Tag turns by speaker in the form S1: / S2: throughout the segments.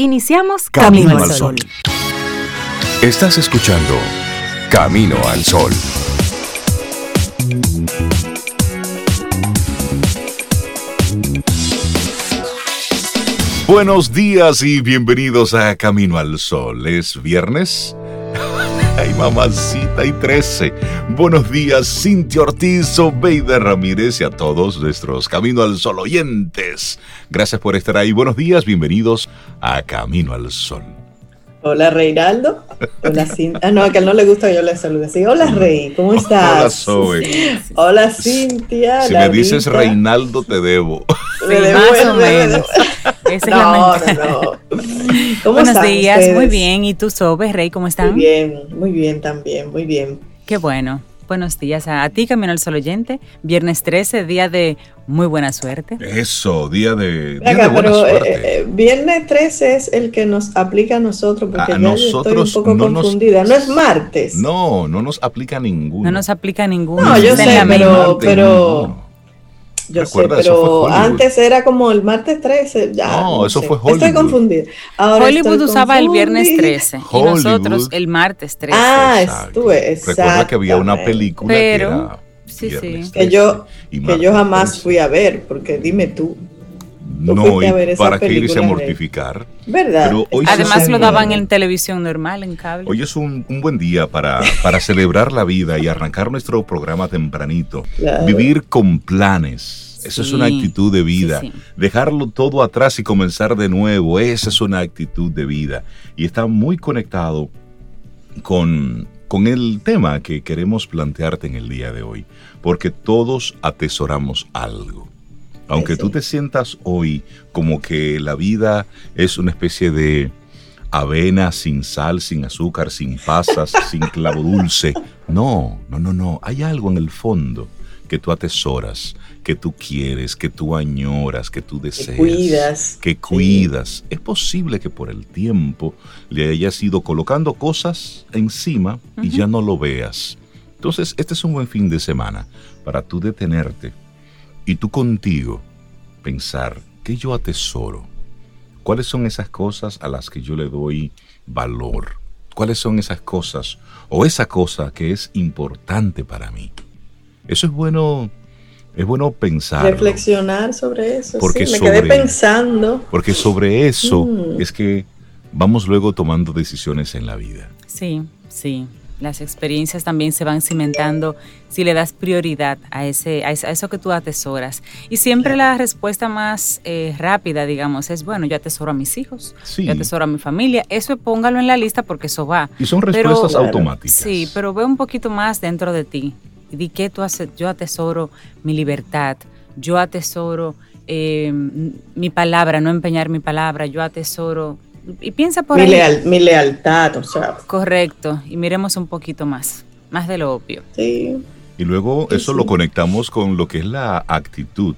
S1: Iniciamos Camino, al Sol.
S2: Estás escuchando Camino al Sol. Buenos días y bienvenidos a Camino al Sol. Es viernes. Ay, mamacita y 13. Buenos días, Cintia Ortiz, Obeida Ramírez y a todos nuestros Camino al Sol oyentes. Gracias por estar ahí. Buenos días, bienvenidos a Camino al Sol.
S3: Hola Reinaldo. Hola Cintia. Ah, no, a que no le gusta que yo le salude así. Hola Rey, ¿cómo estás?
S2: Hola Zoe.
S3: Hola Cintia.
S2: Si me dices Reinaldo, te debo.
S1: Sí, más o menos. Esa
S3: no, es la no, no.
S1: ¿Cómo Buenos días, ustedes? muy bien. ¿Y tú, Sobe, Rey, cómo están?
S3: Muy bien, muy bien también, muy bien.
S1: Qué bueno. Buenos días a, ti, Camino al Sol Oyente. Viernes 13, día de muy buena suerte.
S2: Eso, día de, día de buena
S3: pero,
S2: suerte.
S3: Eh, eh, viernes 13 es el que nos aplica a nosotros, porque
S2: A
S3: ya
S2: nosotros
S3: yo estoy un poco
S2: no nos-
S3: confundida. No es martes.
S2: No, no nos aplica ninguno.
S1: No nos aplica ninguno.
S3: No, yo sé, pero- pero-. Yo
S2: Recuerda,
S3: sé, pero antes era como el martes 13. Ya,
S2: No, eso
S3: sé.
S2: fue
S3: Estoy
S2: Hollywood.
S3: confundida. Ahora
S1: Hollywood
S3: estoy
S1: usaba el viernes
S3: confundida.
S1: 13 y
S2: Hollywood.
S1: nosotros el martes 13.
S3: Ah,
S2: Exacto.
S3: estuve,
S2: Recuerda que había una película
S1: Pero,
S2: que era
S1: sí, sí.
S3: Que yo,
S2: 13 y
S3: que yo jamás
S2: 13.
S3: fui a ver, porque dime tú, tú
S2: No, y para qué irse a mortificar.
S3: ¿verdad?
S2: Pero hoy
S1: Además
S2: se
S1: lo daban en televisión normal, en cable.
S2: Hoy es un, un buen día para, para celebrar la vida y arrancar nuestro programa tempranito.
S3: Claro.
S2: Vivir con planes. Esa es una actitud de vida.
S1: sí, sí.
S2: Dejarlo todo atrás y comenzar de nuevo. Esa es una actitud de vida. Y está muy conectado con, con el tema que queremos plantearte en el día de hoy. Porque todos atesoramos algo. Aunque
S3: Sí.
S2: tú te sientas hoy como que la vida es una especie de avena sin sal, sin azúcar, sin pasas, sin clavo dulce. No, no, no, no. Hay algo en el fondo que tú atesoras, que tú quieres, que tú añoras, que tú
S3: Que
S2: deseas.
S3: cuidas.
S2: Que cuidas. Es posible que por el tiempo le hayas ido colocando cosas encima y ya no lo veas. Entonces, este es un buen fin de semana para tú detenerte y tú contigo pensar que yo atesoro. ¿Cuáles son esas cosas a las que yo le doy valor? ¿Cuáles son esas cosas o esa cosa que es importante para mí? Eso es bueno, es bueno pensar.
S3: Reflexionar sobre eso.
S2: Porque
S3: sí, me
S2: sobre-
S3: quedé pensando.
S2: Porque sobre eso
S3: Mm.
S2: es que vamos luego tomando decisiones en la vida.
S1: Sí, sí. Las experiencias también se van cimentando si le das prioridad a, ese, a, eso que tú atesoras. Y siempre la respuesta más eh, rápida, digamos, es, bueno, yo atesoro a mis hijos,
S2: Sí.
S1: yo atesoro a mi familia. Eso póngalo en la lista porque eso va.
S2: Y son
S1: Pero-
S2: respuestas
S3: Claro.
S2: automáticas.
S1: Sí, pero ve un poquito más dentro de ti. Di que tú haces, yo atesoro mi libertad, yo atesoro eh, m- mi palabra, no empeñar mi palabra, yo atesoro... Y piensa por
S3: Mi,
S1: ahí.
S3: leal- mi lealtad, o sea,
S1: Correcto, y miremos un poquito más, más de lo obvio.
S3: sí.
S2: Y luego
S3: Sí,
S2: eso
S3: sí.
S2: lo conectamos con lo que es la actitud.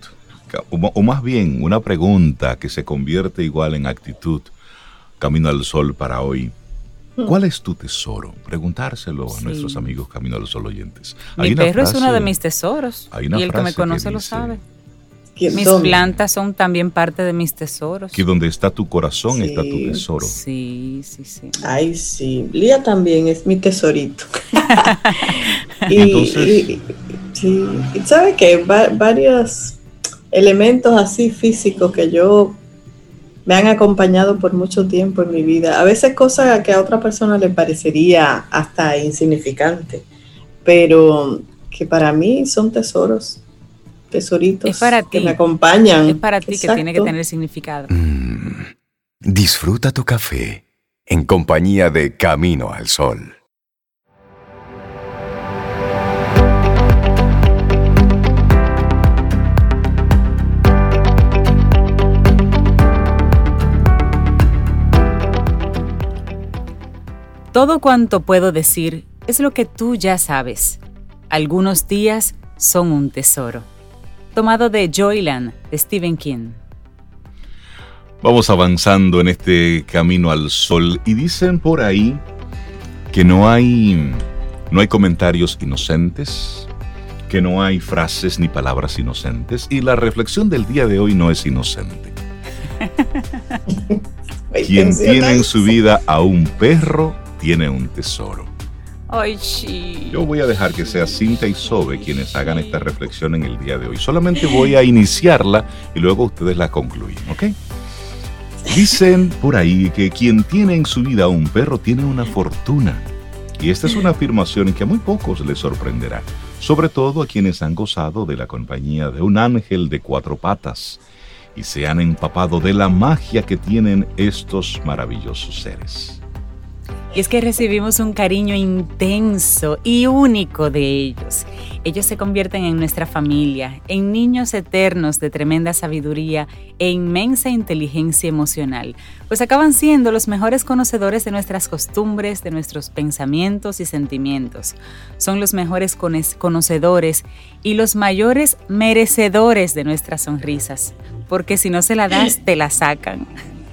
S2: O, más bien, una pregunta que se convierte igual en actitud. Camino al Sol para hoy. ¿Cuál es tu tesoro? Preguntárselo a
S1: Sí.
S2: nuestros amigos Camino al Sol oyentes.
S1: Mi
S2: Hay una
S1: perro es uno de mis tesoros.
S2: hay una
S1: Y el que me
S2: que
S1: conoce lo sabe.
S3: ¿Quién-
S1: Mis
S3: dónde?
S1: plantas son también parte de mis tesoros.
S2: Que donde está tu corazón
S3: Sí.
S2: está tu tesoro.
S1: Sí, sí, sí.
S3: Ay, sí. Lía también es mi tesorito. y,
S2: Entonces-
S3: y- sí. Y ¿sabe qué? Va- varios elementos así físicos que yo me han acompañado por mucho tiempo en mi vida. A veces cosas que a otra persona le parecería hasta insignificante, pero que para mí son tesoros, tesoritos
S1: Es para
S3: que
S1: ti.
S3: me acompañan.
S1: Es para ti que tiene que tener significado.
S2: Mm.
S4: Disfruta tu café en compañía de Camino al Sol.
S1: Todo cuanto puedo decir es lo que tú ya sabes. Algunos días son un tesoro. Tomado de Joyland, de Stephen King.
S2: Vamos avanzando en este camino al sol y dicen por ahí que no hay no hay comentarios inocentes, que no hay frases ni palabras inocentes y la reflexión del día de hoy no es inocente. Quien tiene en su vida a un perro, tiene un tesoro. Yo voy a dejar que sea Cinta y Sobe quienes hagan esta reflexión en el día de hoy. Solamente voy a iniciarla y luego ustedes la concluyen, ¿ok? Dicen por ahí que quien tiene en su vida un perro tiene una fortuna. Y esta es una afirmación que a muy pocos les sorprenderá, sobre todo a quienes han gozado de la compañía de un ángel de cuatro patas y se han empapado de la magia que tienen estos maravillosos seres.
S1: Y es que recibimos un cariño intenso y único de ellos. Ellos se convierten en nuestra familia, en niños eternos de tremenda sabiduría e inmensa inteligencia emocional, pues acaban siendo los mejores conocedores de nuestras costumbres, de nuestros pensamientos y sentimientos. Son los mejores conocedores y los mayores merecedores de nuestras sonrisas, porque si no se la das, te la sacan.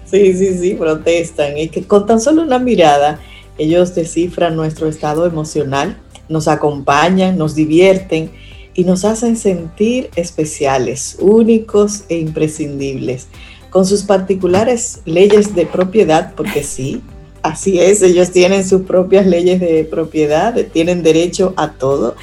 S3: Sí, sí, sí, protestan. Y que con tan solo una mirada, ellos descifran nuestro estado emocional, nos acompañan, nos divierten y nos hacen sentir especiales, únicos e imprescindibles, con sus particulares leyes de propiedad, porque sí, así es, ellos tienen sus propias leyes de propiedad, tienen derecho a todo,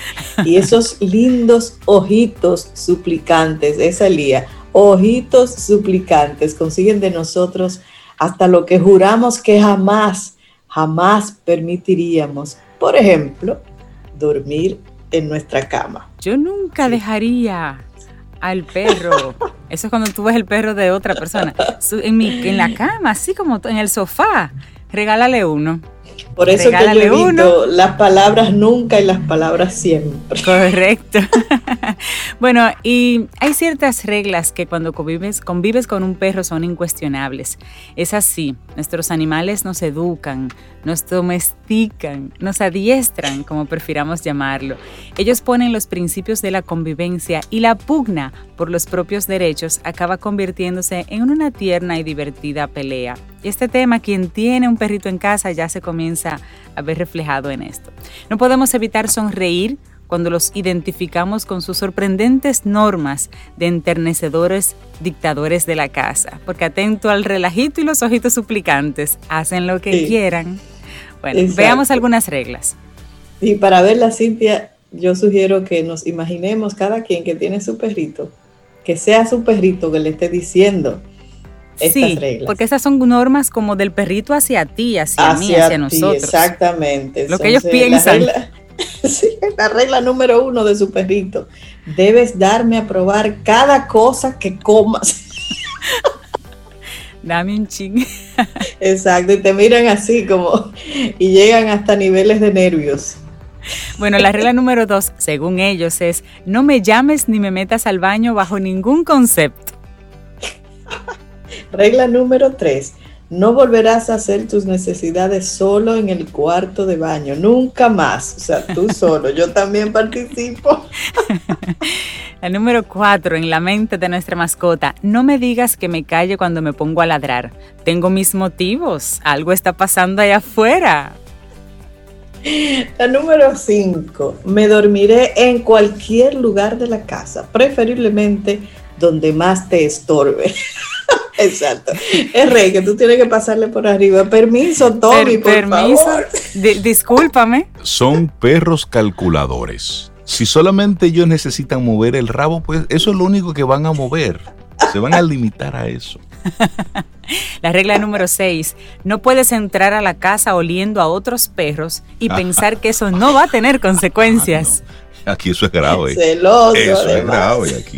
S3: y esos lindos ojitos suplicantes, esa Lía, ojitos suplicantes, consiguen de nosotros hasta lo que juramos que jamás, jamás permitiríamos. Por ejemplo, dormir en nuestra cama.
S1: Yo nunca dejaría al perro. Eso es cuando tú ves el perro de otra persona. En, mi, en la cama, así como en el sofá. Regálale uno.
S3: Por eso que yo evito las palabras nunca y las palabras siempre.
S1: Correcto. bueno, y hay ciertas reglas que cuando convives, convives con un perro son incuestionables. Es así, nuestros animales nos educan, nos domestican, nos adiestran, como prefiramos llamarlo. Ellos ponen los principios de la convivencia y la pugna por los propios derechos acaba convirtiéndose en una tierna y divertida pelea. Y este tema, quien tiene un perrito en casa ya se comienza a ver reflejado en esto. No podemos evitar sonreír cuando los identificamos con sus sorprendentes normas de enternecedores dictadores de la casa, porque atento al relajito y los ojitos suplicantes, hacen lo que quieran. Bueno, veamos algunas reglas.
S3: Y para verla, Cintia, yo sugiero que nos imaginemos cada quien que tiene su perrito, que sea su perrito que le esté diciendo sí,
S1: Porque esas son normas como del perrito hacia ti, hacia, mí, hacia nosotros.
S3: Exactamente.
S1: Lo que ellos piensan.
S3: La regla, sí, la regla número uno de su perrito. Debes darme a probar cada cosa que comas.
S1: Dame un ching.
S3: Exacto, y te miran así como y llegan hasta niveles de nervios.
S1: Bueno, la regla número dos, según ellos, es no me llames ni me metas al baño bajo ningún concepto.
S3: Regla número 3. No volverás a hacer tus necesidades solo en el cuarto de baño, nunca más. O sea, tú solo, yo también participo.
S1: El número 4, en la mente de nuestra mascota, no me digas que me calle cuando me pongo a ladrar. Tengo mis motivos, algo está pasando allá afuera.
S3: La número 5, me dormiré en cualquier lugar de la casa, preferiblemente donde más te estorbe. Exacto. Es rey que tú tienes que pasarle por arriba. Permiso, Tommy, por permiso. favor.
S1: discúlpame.
S2: Son perros calculadores. Si solamente ellos necesitan mover el rabo, pues eso es lo único que van a mover. Se van a limitar a eso.
S1: La regla número 6. No puedes entrar a la casa oliendo a otros perros y pensar que eso no va a tener consecuencias.
S2: Ah, aquí eso es grave.
S3: Celoso, eso es grave aquí.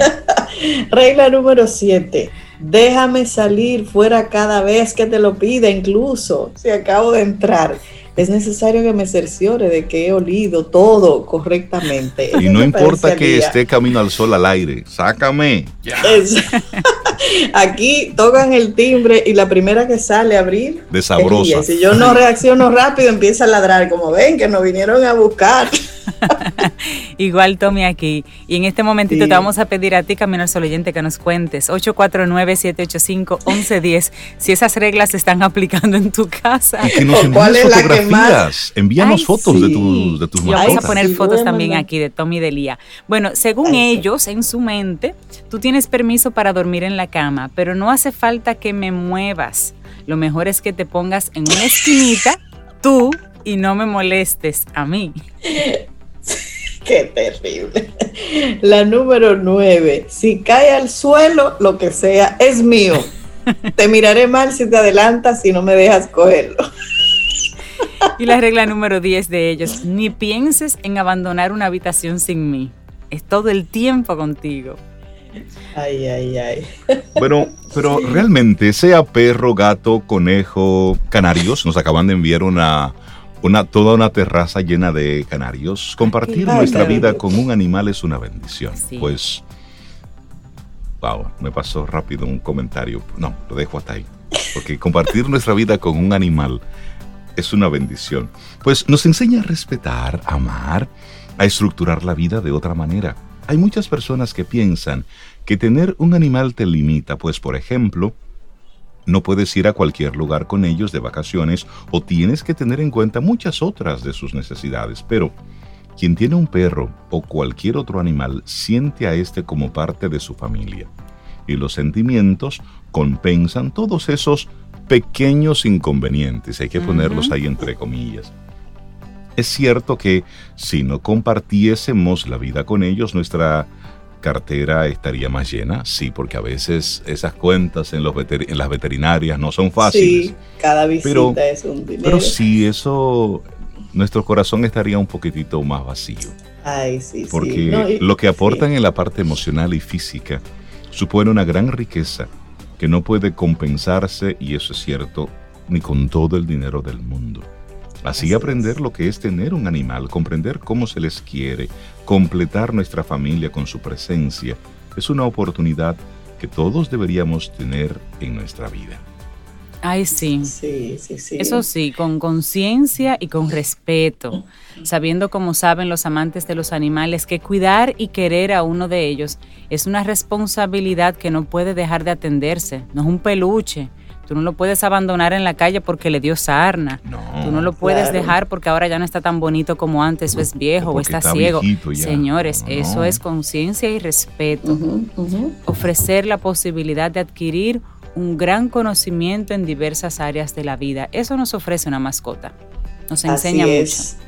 S3: regla número 7 déjame salir fuera cada vez que te lo pida, incluso si acabo de entrar. Es necesario que me cerciore de que he olido todo correctamente.
S2: Y no importa que esté camino al sol al aire, sácame.
S3: Aquí tocan el timbre y la primera que sale a abrir.
S2: De sabrosa.
S3: Si yo no reacciono rápido, empieza a ladrar, como ven que nos vinieron a buscar.
S1: Igual Tommy aquí. Y en este momentito te vamos a pedir a ti, Camino al Sol Oyente, que nos cuentes 849-785-1110 si esas reglas se están aplicando en tu casa.
S2: que nos ¿Cuál es la que más? Envíanos fotos de, tu, de tus mascotas.
S1: Vamos a poner fotos también aquí de Tommy y de Lía. Bueno, según ellos, en su mente, tú tienes permiso para dormir en la cama, pero no hace falta que me muevas. lo mejor es que te pongas en una esquinita tú y no me molestes a mí.
S3: Qué terrible. La número nueve. Si cae al suelo, lo que sea, es mío. Te miraré mal si te adelantas y no me dejas cogerlo.
S1: Y la regla número 10 de ellos, ni pienses en abandonar una habitación sin mí. Es todo el tiempo contigo.
S3: Ay, ay, ay.
S2: Bueno, pero realmente, sea perro, gato, conejo, canarios, nos acaban de enviar una, una, toda una terraza llena de canarios. Compartir nuestra vida con un animal es una bendición. Pues, wow, me pasó rápido un comentario. No, lo dejo hasta ahí. Porque compartir nuestra vida con un animal es una bendición. Pues nos enseña a respetar, amar, a estructurar la vida de otra manera. Hay muchas personas que piensan que tener un animal te limita, pues por ejemplo, no puedes ir a cualquier lugar con ellos de vacaciones o tienes que tener en cuenta muchas otras de sus necesidades, pero quien tiene un perro o cualquier otro animal siente a este como parte de su familia y los sentimientos compensan todos esos pequeños inconvenientes, hay que ponerlos ahí entre comillas. Es cierto que si no compartiésemos la vida con ellos, nuestra cartera estaría más llena, sí, porque a veces esas cuentas en, los en las veterinarias no son fáciles.
S3: Sí, cada visita es un dinero.
S2: Pero sí, eso, nuestro corazón estaría un poquitito más vacío.
S3: Ay, sí,
S2: porque lo que aportan en la parte emocional y física supone una gran riqueza que no puede compensarse, y eso es cierto, ni con todo el dinero del mundo. Así, aprender lo que es tener un animal, comprender cómo se les quiere, completar nuestra familia con su presencia, es una oportunidad que todos deberíamos tener en nuestra vida.
S1: Ay, sí.
S3: Sí, sí, sí.
S1: Eso sí, con conciencia y con respeto, sabiendo como saben los amantes de los animales que cuidar y querer a uno de ellos es una responsabilidad que no puede dejar de atenderse, no es un peluche, Tú no lo puedes abandonar en la calle porque le dio sarna. No, Tú no lo puedes dejar porque ahora ya no está tan bonito como antes, o es viejo, o está, ciego. Señores, eso es conciencia y respeto. Ofrecer la posibilidad de adquirir un gran conocimiento en diversas áreas de la vida. Eso nos ofrece una mascota. Nos enseña Así mucho.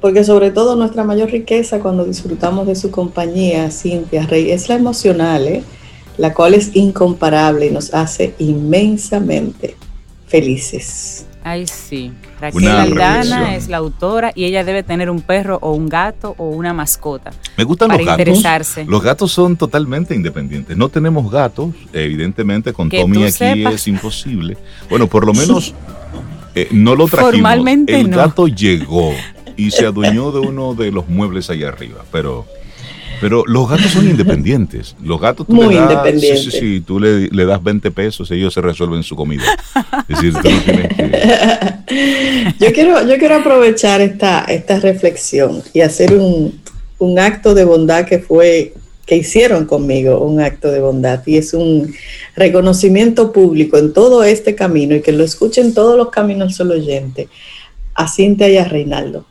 S3: Porque sobre todo nuestra mayor riqueza cuando disfrutamos de su compañía, Cintia Rey, es la emocional, ¿eh? La cual es incomparable y nos hace inmensamente felices.
S1: Ay, sí. Raquel Aldana es la autora y ella debe tener un perro o un gato o una mascota.
S2: Me gustan los gatos. Los gatos son totalmente independientes. No tenemos gatos, evidentemente con Tommy aquí es imposible. Bueno, por lo menos eh, no lo trajimos. Formalmente El gato llegó y se adueñó de uno de los muebles allá arriba, pero pero los gatos son independientes. Los gatos tú
S3: Muy independientes.
S2: Sí, sí, sí, tú le, das 20 pesos y ellos se resuelven su comida. Es decir, tú no tienes
S3: que... yo, quiero, yo quiero aprovechar esta, esta reflexión y hacer un, un acto de bondad que fue que hicieron conmigo un acto de bondad y es un reconocimiento público en todo este camino y que lo escuchen todos los caminos solo oyente a Cintia y a Reinaldo.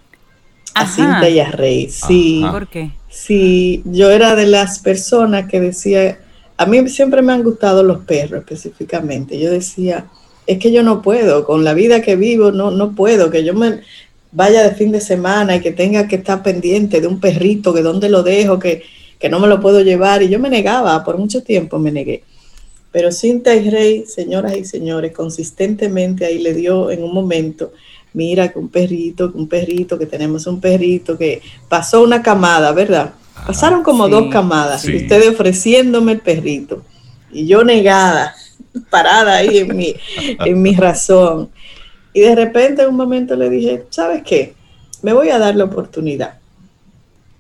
S3: A Cintia y a Rey, sí.
S1: ¿Por qué?
S3: Sí, yo era de las personas que decía, a mí siempre me han gustado los perros específicamente. Yo decía, es que yo no puedo, con la vida que vivo, no, no puedo, que yo me vaya de fin de semana y que tenga que estar pendiente de un perrito, que dónde lo dejo, que, que no me lo puedo llevar. Y yo me negaba, por mucho tiempo me negué. Pero Cinta y Rey, señoras y señores, consistentemente ahí le dio en un momento mira que un perrito, que un perrito, que tenemos un perrito, que pasó una camada, ¿verdad? Pasaron como dos camadas y ustedes ofreciéndome el perrito y yo negada, parada ahí en mi, en mi razón. Y de repente en un momento le dije, ¿sabes qué? Me voy a dar la oportunidad.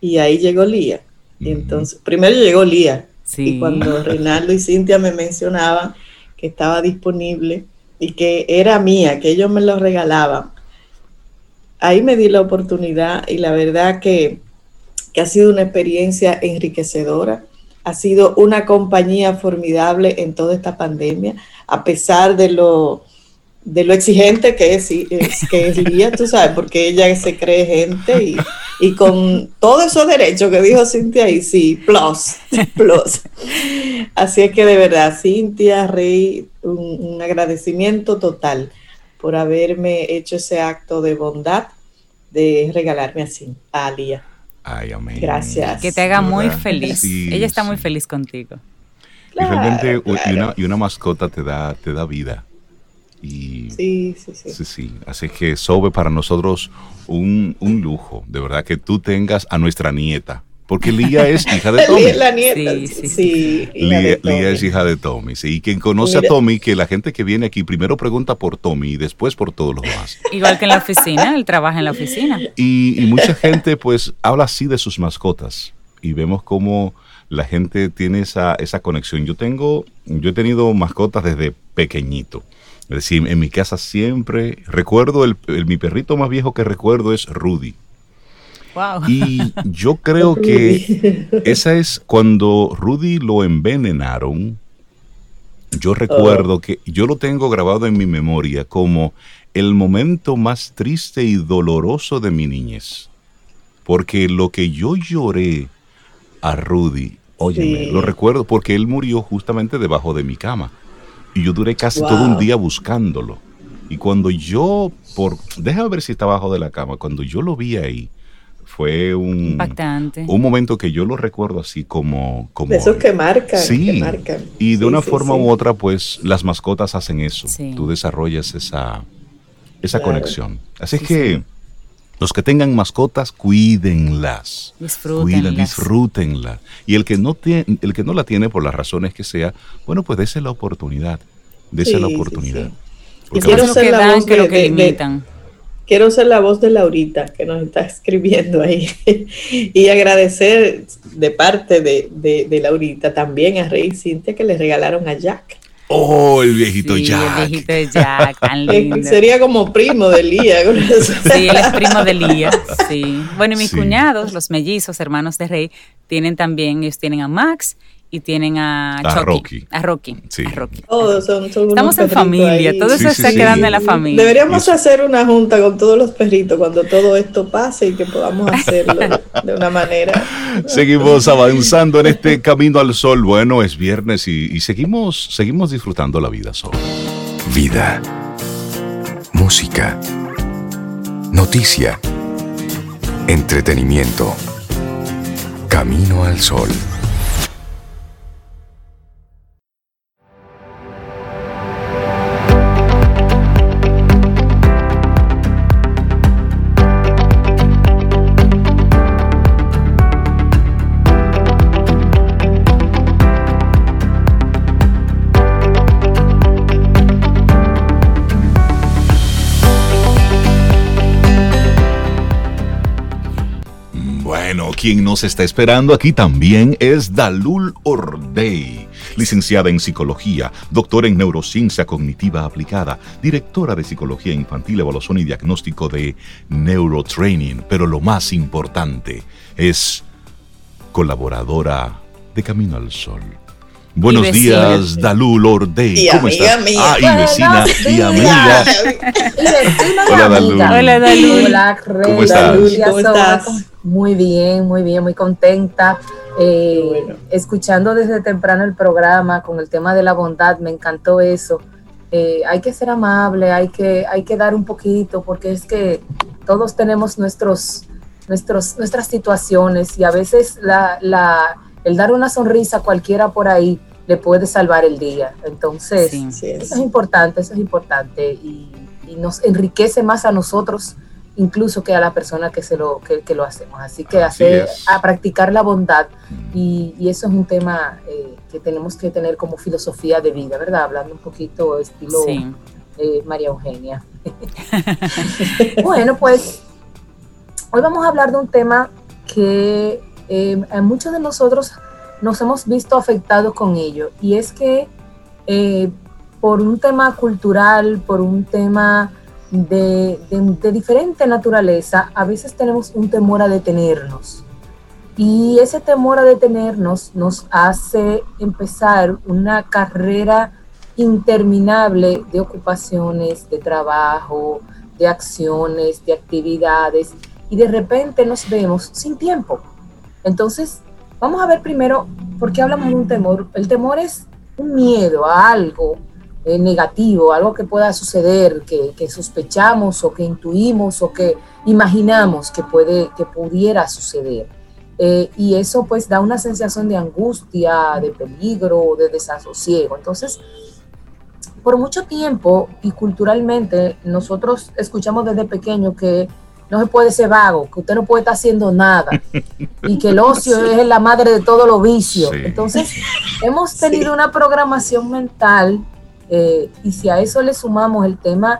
S3: Y ahí llegó Lía. Y entonces, primero llegó Lía. Y cuando Reinaldo y Cintia me mencionaban que estaba disponible y que era mía, que ellos me lo regalaban, ahí me di la oportunidad y la verdad que, ha sido una experiencia enriquecedora. Ha sido una compañía formidable en toda esta pandemia, a pesar de lo, de lo exigente que es, que es Lía, tú sabes, porque ella se cree gente y Y con todo esos derechos que dijo Cintia y sí, plus, plus. Así es que de verdad, Cintia, Rey, un, agradecimiento total por haberme hecho ese acto de bondad de regalarme así a Alía.
S2: Ay, amén.
S3: Gracias.
S1: Que te haga muy feliz. Ella está muy feliz contigo.
S2: y realmente y una, mascota te da, te da vida. Y,
S3: sí, sí, sí.
S2: Sí, sí. Así que Sobe para nosotros un, un lujo, de verdad, que tú tengas a nuestra nieta porque Lía es hija de Tommy.
S3: la nieta, sí, sí,
S2: Lía, es hija de Tommy, sí. Y quien conoce a Tommy, que la gente que viene aquí primero pregunta por Tommy y después por todos los demás.
S1: Igual que en la oficina, él trabaja en la oficina.
S2: Y, mucha gente pues habla así de sus mascotas y vemos cómo la gente tiene esa, esa conexión. Yo tengo, yo he tenido mascotas desde pequeñito. Es decir, en mi casa siempre, recuerdo, el, mi perrito más viejo que recuerdo es Rudy. Y yo creo que esa es cuando Rudy lo envenenaron. Yo recuerdo que yo lo tengo grabado en mi memoria como el momento más triste y doloroso de mi niñez. Porque lo que yo lloré a Rudy, oye, lo recuerdo porque él murió justamente debajo de mi cama. Y yo duré casi todo un día buscándolo. Y cuando yo, por, déjame ver si está abajo de la cama, cuando yo lo vi ahí, fue un,
S1: Impactante.
S2: un momento que yo lo recuerdo así como... como
S3: de esos que marcan.
S2: Sí, y de una forma u otra, pues las mascotas hacen eso. Tú desarrollas esa, esa conexión. Así es que los que tengan mascotas, cuídenlas.
S1: Disfrútenlas.
S2: disfrútenlas. Y el que, no tiene, el que no la tiene por las razones que sea, bueno, pues dése la oportunidad. Dese la oportunidad.
S1: Y quiero ser la voz que lo que limitan
S3: quiero ser la voz de Laurita que nos está escribiendo ahí y agradecer de parte de, de, Laurita también a Rey Cintia que le regalaron a Jack.
S2: Oh, el viejito Jack.
S1: El viejito de Jack, tan lindo.
S3: Sería como primo de Lía.
S1: sí, él es primo de Lía, sí. Bueno, y mis cuñados, los mellizos, hermanos de Rey, tienen también, ellos tienen a Max y tienen a, Rocky. A Rocky.
S2: Sí.
S3: Todos son,
S1: Estamos en familia, todo eso está quedando en la familia.
S3: Deberíamos hacer una junta con todos los perritos cuando todo esto pase y que podamos hacerlo de una manera.
S2: Seguimos avanzando en este camino al sol. Bueno, es viernes y, seguimos, seguimos disfrutando la vida sol.
S4: Vida. Música. Noticia. Entretenimiento. Camino al sol.
S2: Quien nos está esperando aquí también es Dalul Ordey, licenciada en psicología, doctora en neurociencia cognitiva aplicada, directora de psicología infantil, evaluación y diagnóstico de neurotraining, pero lo más importante es colaboradora de Camino al Sol. Buenos días, Dalul Ordey.
S3: ¿Cómo estás?
S2: Ah, y vecina y amiga.
S5: Hola, Dalul.
S1: Hola, Dalul.
S5: Hola,
S2: ¿Cómo estás?
S3: ¿Cómo estás?
S5: Muy bien, muy bien, muy contenta. Eh, escuchando desde temprano el programa con el tema de la bondad, me encantó eso. Eh, hay que ser amable, hay que, hay que dar un poquito, porque es que todos tenemos nuestros, nuestros, nuestras situaciones y a veces la, la, el dar una sonrisa a cualquiera por ahí le puede salvar el día. Entonces, eso es importante, eso es importante y, y nos enriquece más a nosotros incluso que a la persona que, se lo, que, lo hacemos. Así que hacer, a practicar la bondad y, eso es un tema eh, que tenemos que tener como filosofía de vida, ¿verdad? Hablando un poquito estilo eh, María Eugenia. bueno, pues hoy vamos a hablar de un tema que eh, muchos de nosotros nos hemos visto afectados con ello y es que por un tema cultural, por un tema de, diferente naturaleza, a veces tenemos un temor a detenernos. Y ese temor a detenernos nos hace empezar una carrera interminable de ocupaciones, de trabajo, de acciones, de actividades. y de repente nos vemos sin tiempo. Entonces, vamos a ver primero por qué hablamos de un temor. El temor es un miedo a algo eh, negativo, algo que pueda suceder, que, sospechamos o que intuimos o que imaginamos que, puede, que pudiera suceder. Eh, y eso pues da una sensación de angustia, de peligro, de desasosiego. Entonces, por mucho tiempo y culturalmente nosotros escuchamos desde pequeño que no se puede ser vago, que usted no puede estar haciendo nada y que el ocio es la madre de todos los vicios. Entonces, hemos tenido una programación mental eh, y si a eso le sumamos el tema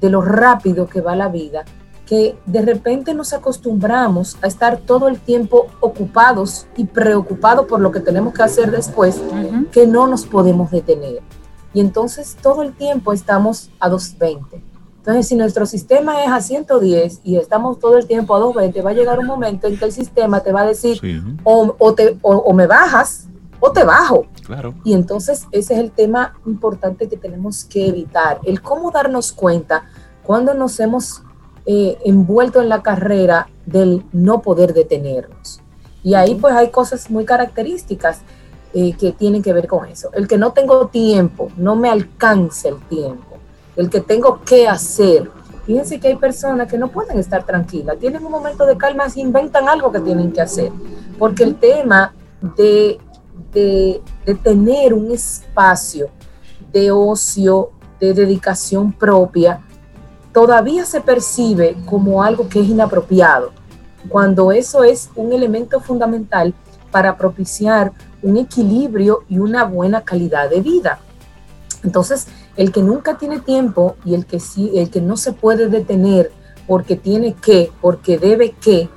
S5: de lo rápido que va la vida, que de repente nos acostumbramos a estar todo el tiempo ocupados y preocupados por lo que tenemos que hacer después, que no nos podemos detener. Y entonces todo el tiempo estamos a 220. Entonces, si nuestro sistema es a 110 y estamos todo el tiempo a 220, va a llegar un momento en que el sistema te va a decir o, te, o me bajas o te bajo. Claro. Y entonces ese es el tema importante que tenemos que evitar, el cómo darnos cuenta cuando nos hemos eh, envuelto en la carrera del no poder detenernos. Y ahí pues hay cosas muy características eh, que tienen que ver con eso. El que no tengo tiempo, no me alcance el tiempo, el que tengo que hacer. Fíjense que hay personas que no pueden estar tranquilas, tienen un momento de calma y inventan algo que tienen que hacer, porque el tema de, de, tener un espacio de ocio, de dedicación propia, todavía se percibe como algo que es inapropiado, cuando eso es un elemento fundamental para propiciar un equilibrio y una buena calidad de vida. Entonces, el que nunca tiene tiempo y el que sí, el que no se puede detener porque tiene que, porque debe que,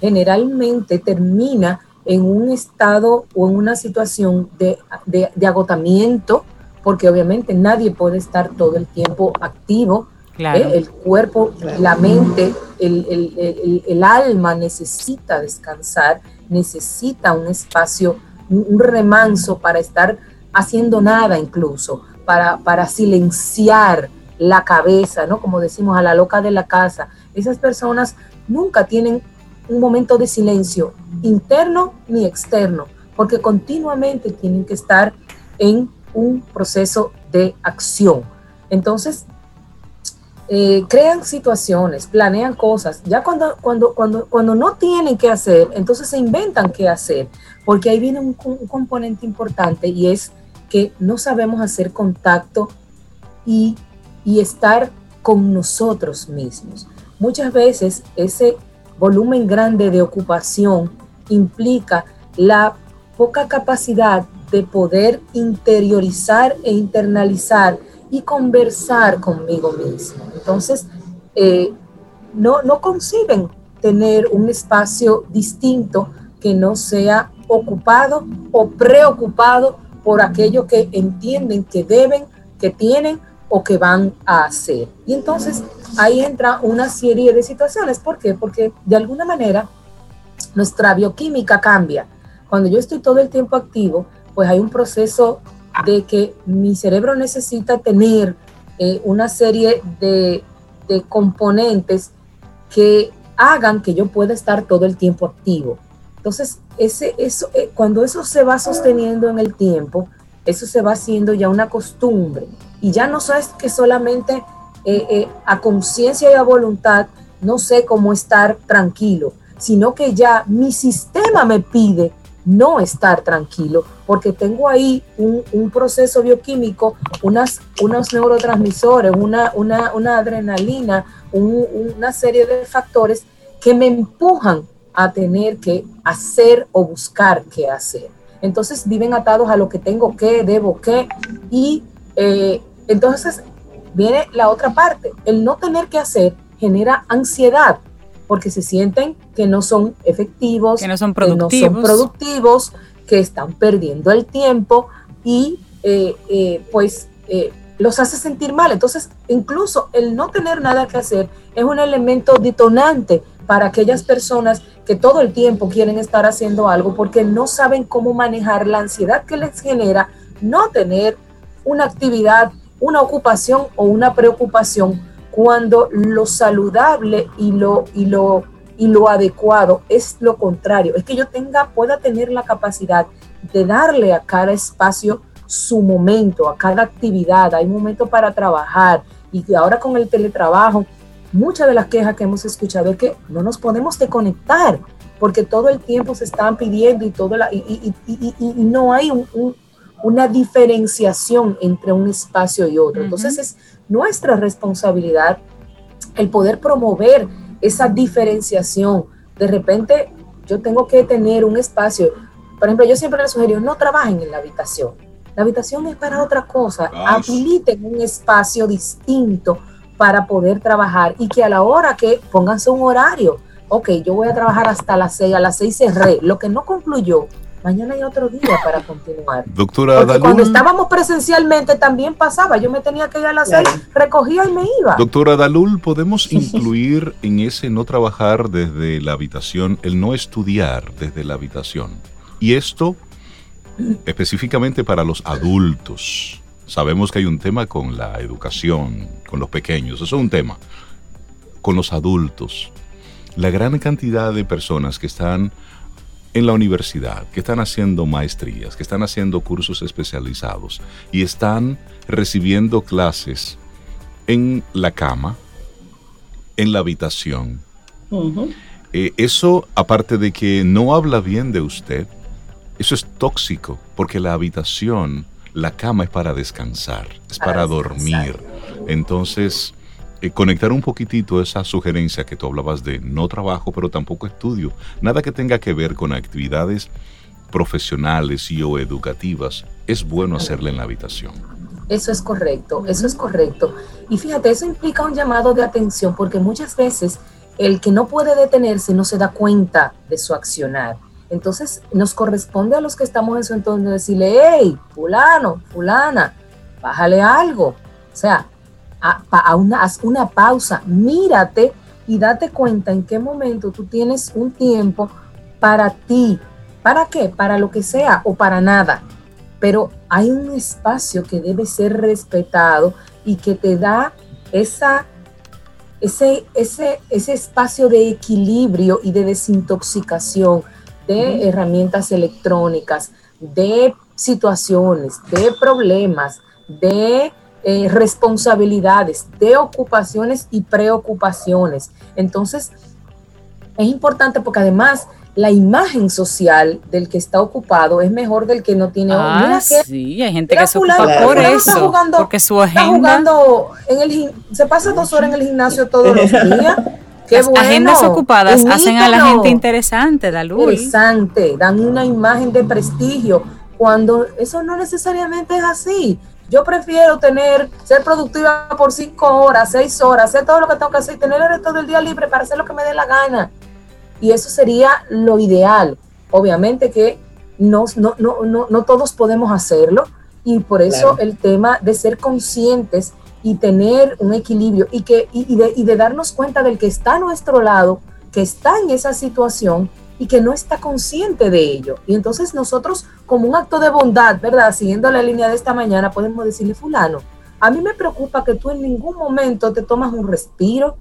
S5: generalmente termina en un estado o en una situación de, de agotamiento, porque obviamente nadie puede estar todo el tiempo activo ¿eh? El cuerpo, la mente, el, alma necesita descansar, necesita un espacio, un, remanso para estar haciendo nada incluso, para, para silenciar la cabeza, ¿no? Como decimos a la loca de la casa. Esas personas nunca tienen un momento de silencio interno ni externo, porque continuamente tienen que estar en un proceso de acción. Entonces, eh, crean situaciones, planean cosas. Ya cuando, cuando, cuando, cuando no tienen que hacer, entonces se inventan qué hacer, porque ahí viene un, componente importante y es que no sabemos hacer contacto y, y estar con nosotros mismos. Muchas veces ese volumen grande de ocupación implica la poca capacidad de poder interiorizar e internalizar y conversar conmigo mismo. Entonces, eh, no, no conciben tener un espacio distinto que no sea ocupado o preocupado por aquello que entienden que deben, que tienen o que van a hacer. Y entonces ahí entra una serie de situaciones. ¿Por qué? Porque de alguna manera nuestra bioquímica cambia. Cuando yo estoy todo el tiempo activo, pues hay un proceso de que mi cerebro necesita tener eh, una serie de, componentes que hagan que yo pueda estar todo el tiempo activo. Entonces, ese, eso, eh, cuando eso se va sosteniendo en el tiempo, eso se va haciendo ya una costumbre. Y ya no sabes que solamente eh, a conciencia y a voluntad no sé cómo estar tranquilo, sino que ya mi sistema me pide no estar tranquilo, porque tengo ahí un, proceso bioquímico, unas, unos neurotransmisores, una, una, adrenalina, una serie de factores que me empujan a tener que hacer o buscar qué hacer. Entonces viven atados a lo que tengo que, debo que, y eh, entonces viene la otra parte, el no tener que hacer genera ansiedad, porque se sienten que no son efectivos,
S1: que no son productivos,
S5: que, productivos, que están perdiendo el tiempo y eh, eh, pues eh, los hace sentir mal. Entonces, incluso el no tener nada que hacer es un elemento detonante para aquellas personas que todo el tiempo quieren estar haciendo algo porque no saben cómo manejar la ansiedad que les genera no tener una actividad, una ocupación o una preocupación cuando lo saludable y lo, y lo Y lo adecuado es lo contrario, es que yo tenga, pueda tener la capacidad de darle a cada espacio su momento, a cada actividad. Hay un momento para trabajar y ahora con el teletrabajo, muchas de las quejas que hemos escuchado es que no nos podemos desconectar porque todo el tiempo se están pidiendo y, todo la, y, no hay una diferenciación entre un espacio y otro. Entonces es nuestra responsabilidad el poder promover esa diferenciación. De repente yo tengo que tener un espacio, por ejemplo, yo siempre les sugiero, no trabajen en la habitación. La habitación es para otra cosa. Habiliten un espacio distinto para poder trabajar y que a la hora que pónganse un horario. Ok, yo voy a trabajar hasta las seis, a las seis cerré. Lo que no concluyó, mañana hay otro día para continuar.
S2: Doctora
S5: Cuando estábamos presencialmente también pasaba, yo me tenía que ir a las seis, recogía y me iba.
S2: Doctora Dalul, ¿podemos incluir en ese no trabajar desde la habitación, el no estudiar desde la habitación? Y esto específicamente para los adultos. Sabemos que hay un tema con la educación, con los pequeños, eso es un tema. Con los adultos, la gran cantidad de personas que están en la universidad, que están haciendo maestrías, que están haciendo cursos especializados y están recibiendo clases en la cama, en la habitación. Eh, eso, aparte de que no habla bien de usted, eso es tóxico, porque la habitación, la cama es para descansar, es para, dormir. Entonces, eh, conectar un poquitito esa sugerencia que tú hablabas de no trabajo, pero tampoco estudio, nada que tenga que ver con actividades profesionales y o educativas, es bueno hacerla en la habitación.
S5: Eso es correcto, eso es correcto. Y fíjate, eso implica un llamado de atención porque muchas veces el que no puede detenerse no se da cuenta de su accionar. Entonces nos corresponde a los que estamos en su entorno decirle, hey, fulano, fulana, bájale algo. O sea, a, una, haz una pausa, mírate y date cuenta en qué momento tú tienes un tiempo para ti. ¿Para qué? Para lo que sea o para nada. Pero hay un espacio que debe ser respetado y que te da esa, ese, ese, ese espacio de equilibrio y de desintoxicación de herramientas electrónicas, de situaciones, de problemas, de eh, responsabilidades, de ocupaciones y preocupaciones. Entonces, es importante porque además la imagen social del que está ocupado es mejor del que no tiene.
S1: Ah, sí, hay gente que se ocupa por eso, porque su agenda.
S5: en el, se pasa dos horas en el gimnasio todos los días.
S1: Las agendas ocupadas hacen a la gente interesante, da luz.
S5: Interesante, dan una imagen de prestigio, cuando eso no necesariamente es así. Yo prefiero tener, ser productiva por cinco horas, seis horas, hacer todo lo que tengo que hacer y tener el resto del día libre para hacer lo que me dé la gana. Y eso sería lo ideal. Obviamente que no, no, no, no, todos podemos hacerlo y por eso el tema de ser conscientes y tener un equilibrio y, que, y, de, y de darnos cuenta del que está a nuestro lado, que está en esa situación y que no está consciente de ello. Y entonces nosotros, como un acto de bondad, ¿verdad? Siguiendo la línea de esta mañana, podemos decirle, fulano, a mí me preocupa que tú en ningún momento te tomas un respiro,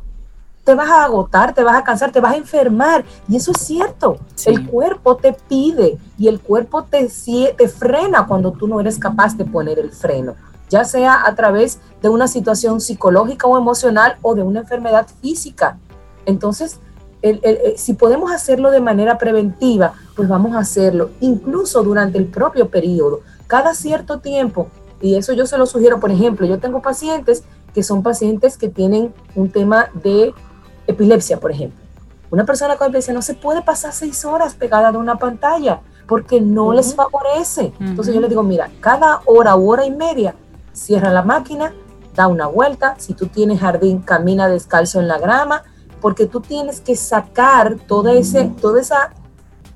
S5: te vas a agotar, te vas a cansar, te vas a enfermar. Y eso es cierto. El cuerpo te pide y el cuerpo te, te frena cuando tú no eres capaz de poner el freno ya sea a través de una situación psicológica o emocional o de una enfermedad física. Entonces, si podemos hacerlo de manera preventiva, pues vamos a hacerlo, incluso durante el propio periodo, cada cierto tiempo. Y eso yo se lo sugiero, por ejemplo, yo tengo pacientes que son pacientes que tienen un tema de epilepsia, por ejemplo. Una persona con epilepsia no se puede pasar seis horas pegada de una pantalla porque no les favorece. Entonces yo les digo, mira, cada hora u hora y media cierra la máquina, da una vuelta, si tú tienes jardín, camina descalzo en la grama, porque tú tienes que sacar todo ese, toda esa,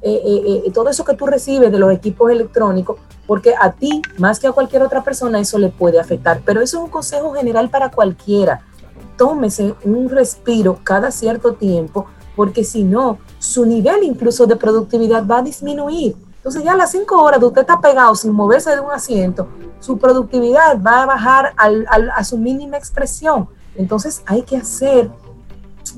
S5: eh, eh, eh, todo eso que tú recibes de los equipos electrónicos, porque a ti, más que a cualquier otra persona, eso le puede afectar. Pero eso es un consejo general para cualquiera. Tómese un respiro cada cierto tiempo, porque si no, su nivel incluso de productividad va a disminuir. Entonces ya a las cinco horas de usted está pegado sin moverse de un asiento, su productividad va a bajar a su mínima expresión. Entonces hay que hacer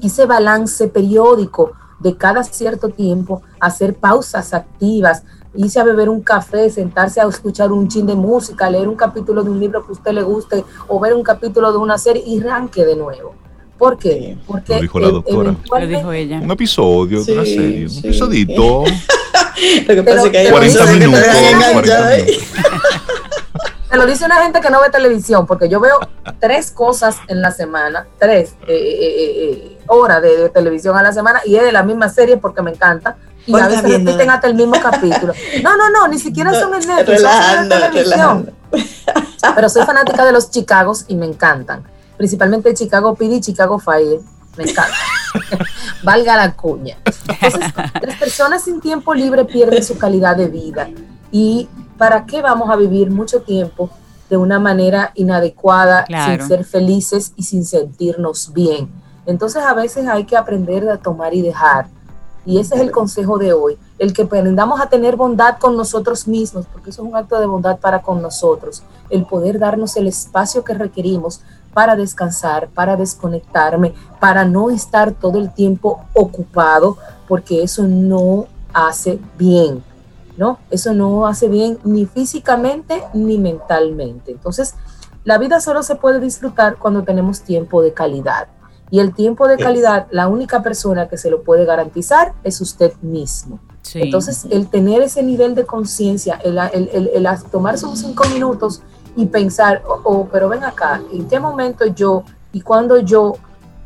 S5: ese balance periódico de cada cierto tiempo hacer pausas activas, irse a beber un café, sentarse a escuchar un chin de música, leer un capítulo de un libro que a usted le guste o ver un capítulo de una serie y ranque de nuevo. ¿Por qué? Porque
S2: Lo dijo la doctora.
S1: Lo dijo ella.
S2: Un episodio de una
S3: Sí,
S2: serie, un
S3: sí.
S2: episodito.
S3: Lo que pasa es que hay
S5: Pero-
S2: 40
S3: personas que te
S2: minutos.
S3: dejan
S2: 40
S3: enganchar ahí.
S2: minutos.
S5: Te lo dice una gente que no ve televisión, porque yo veo tres cosas en la semana, tres eh, eh, eh, horas de, de televisión a la semana y es de la misma serie porque me encanta. Y a veces
S3: bien,
S5: repiten
S3: nada.
S5: hasta el mismo capítulo. No, no, no, ni siquiera son en Netflix, son en televisión.
S3: relajando.
S5: Pero soy fanática de los Chicagos y me encantan. Principalmente Chicago PD y Chicago Fire. Me encanta. Valga la cuña. Entonces, las personas sin tiempo libre pierden su calidad de vida. ¿Y para qué vamos a vivir mucho tiempo de una manera inadecuada,
S1: Claro.
S5: sin ser felices y sin sentirnos bien? Entonces, a veces hay que aprender a tomar y dejar. Y ese es el consejo de hoy, el que aprendamos a tener bondad con nosotros mismos, porque eso es un acto de bondad para con nosotros, el poder darnos el espacio que requerimos para descansar, para desconectarme, para no estar todo el tiempo ocupado, porque eso no hace bien, ¿no? Eso no hace bien ni físicamente ni mentalmente. Entonces, la vida solo se puede disfrutar cuando tenemos tiempo de calidad. Y el tiempo de calidad, la única persona que se lo puede garantizar es usted mismo.
S1: Sí.
S5: Entonces, el tener ese nivel de conciencia, el, el, el, el tomarse unos cinco minutos y pensar, oh, oh, pero ven acá, ¿en qué momento yo y cuándo yo?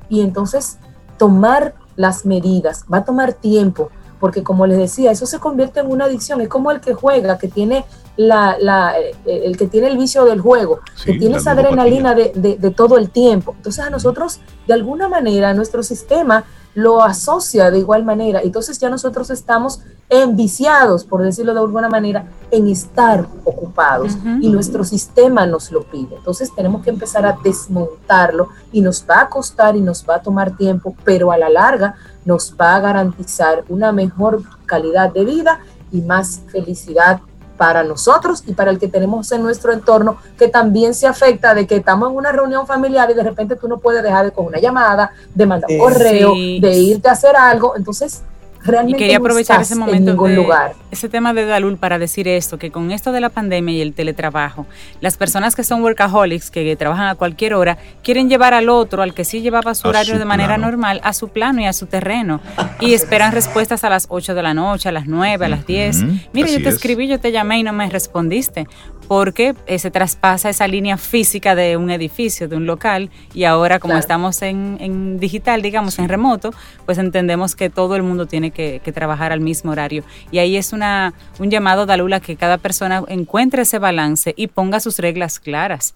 S5: Y entonces tomar las medidas, va a tomar tiempo, porque como les decía, eso se convierte en una adicción, es como el que juega, que tiene la, la, eh, el que tiene el vicio del juego, que tiene esa adrenalina de, de, de todo el tiempo. Entonces a nosotros, de alguna manera, nuestro sistema lo asocia de igual manera. Entonces ya nosotros estamos enviciados, por decirlo de alguna manera, en estar ocupados y nuestro sistema nos lo pide. Entonces tenemos que empezar a desmontarlo y nos va a costar y nos va a tomar tiempo, pero a la larga nos va a garantizar una mejor calidad de vida y más felicidad para nosotros y para el que tenemos en nuestro entorno, que también se afecta de que estamos en una reunión familiar y de repente tú no puedes dejar de con una llamada, de mandar un
S3: Sí.
S5: correo,
S1: Sí.
S5: de irte a hacer algo. Entonces,
S1: Y
S5: realmente
S1: quería
S5: no
S1: aprovechar
S5: estás
S1: ese
S5: en
S1: momento,
S5: ningún
S1: de,
S5: lugar.
S1: ese tema de Dalul para decir esto, que con esto de la pandemia y el teletrabajo, las personas que son workaholics, que trabajan a cualquier hora, quieren llevar al otro, al que sí llevaba su
S2: A
S1: horario
S2: su
S1: de manera
S2: plano.
S1: normal, a su plano y a su terreno. Y esperan respuestas a las 8 de la noche, a las 9, a las 10.
S2: Ujú,
S1: Mira, yo te
S2: es.
S1: escribí, yo te llamé y no me respondiste. Porque eh, se traspasa esa línea física de un edificio, de un local, y ahora como
S5: Claro.
S1: estamos en, en digital, digamos, en remoto, pues entendemos que todo el mundo tiene que, que trabajar al mismo horario. Y ahí es una, un llamado, Dalula, que cada persona encuentre ese balance y ponga sus reglas claras.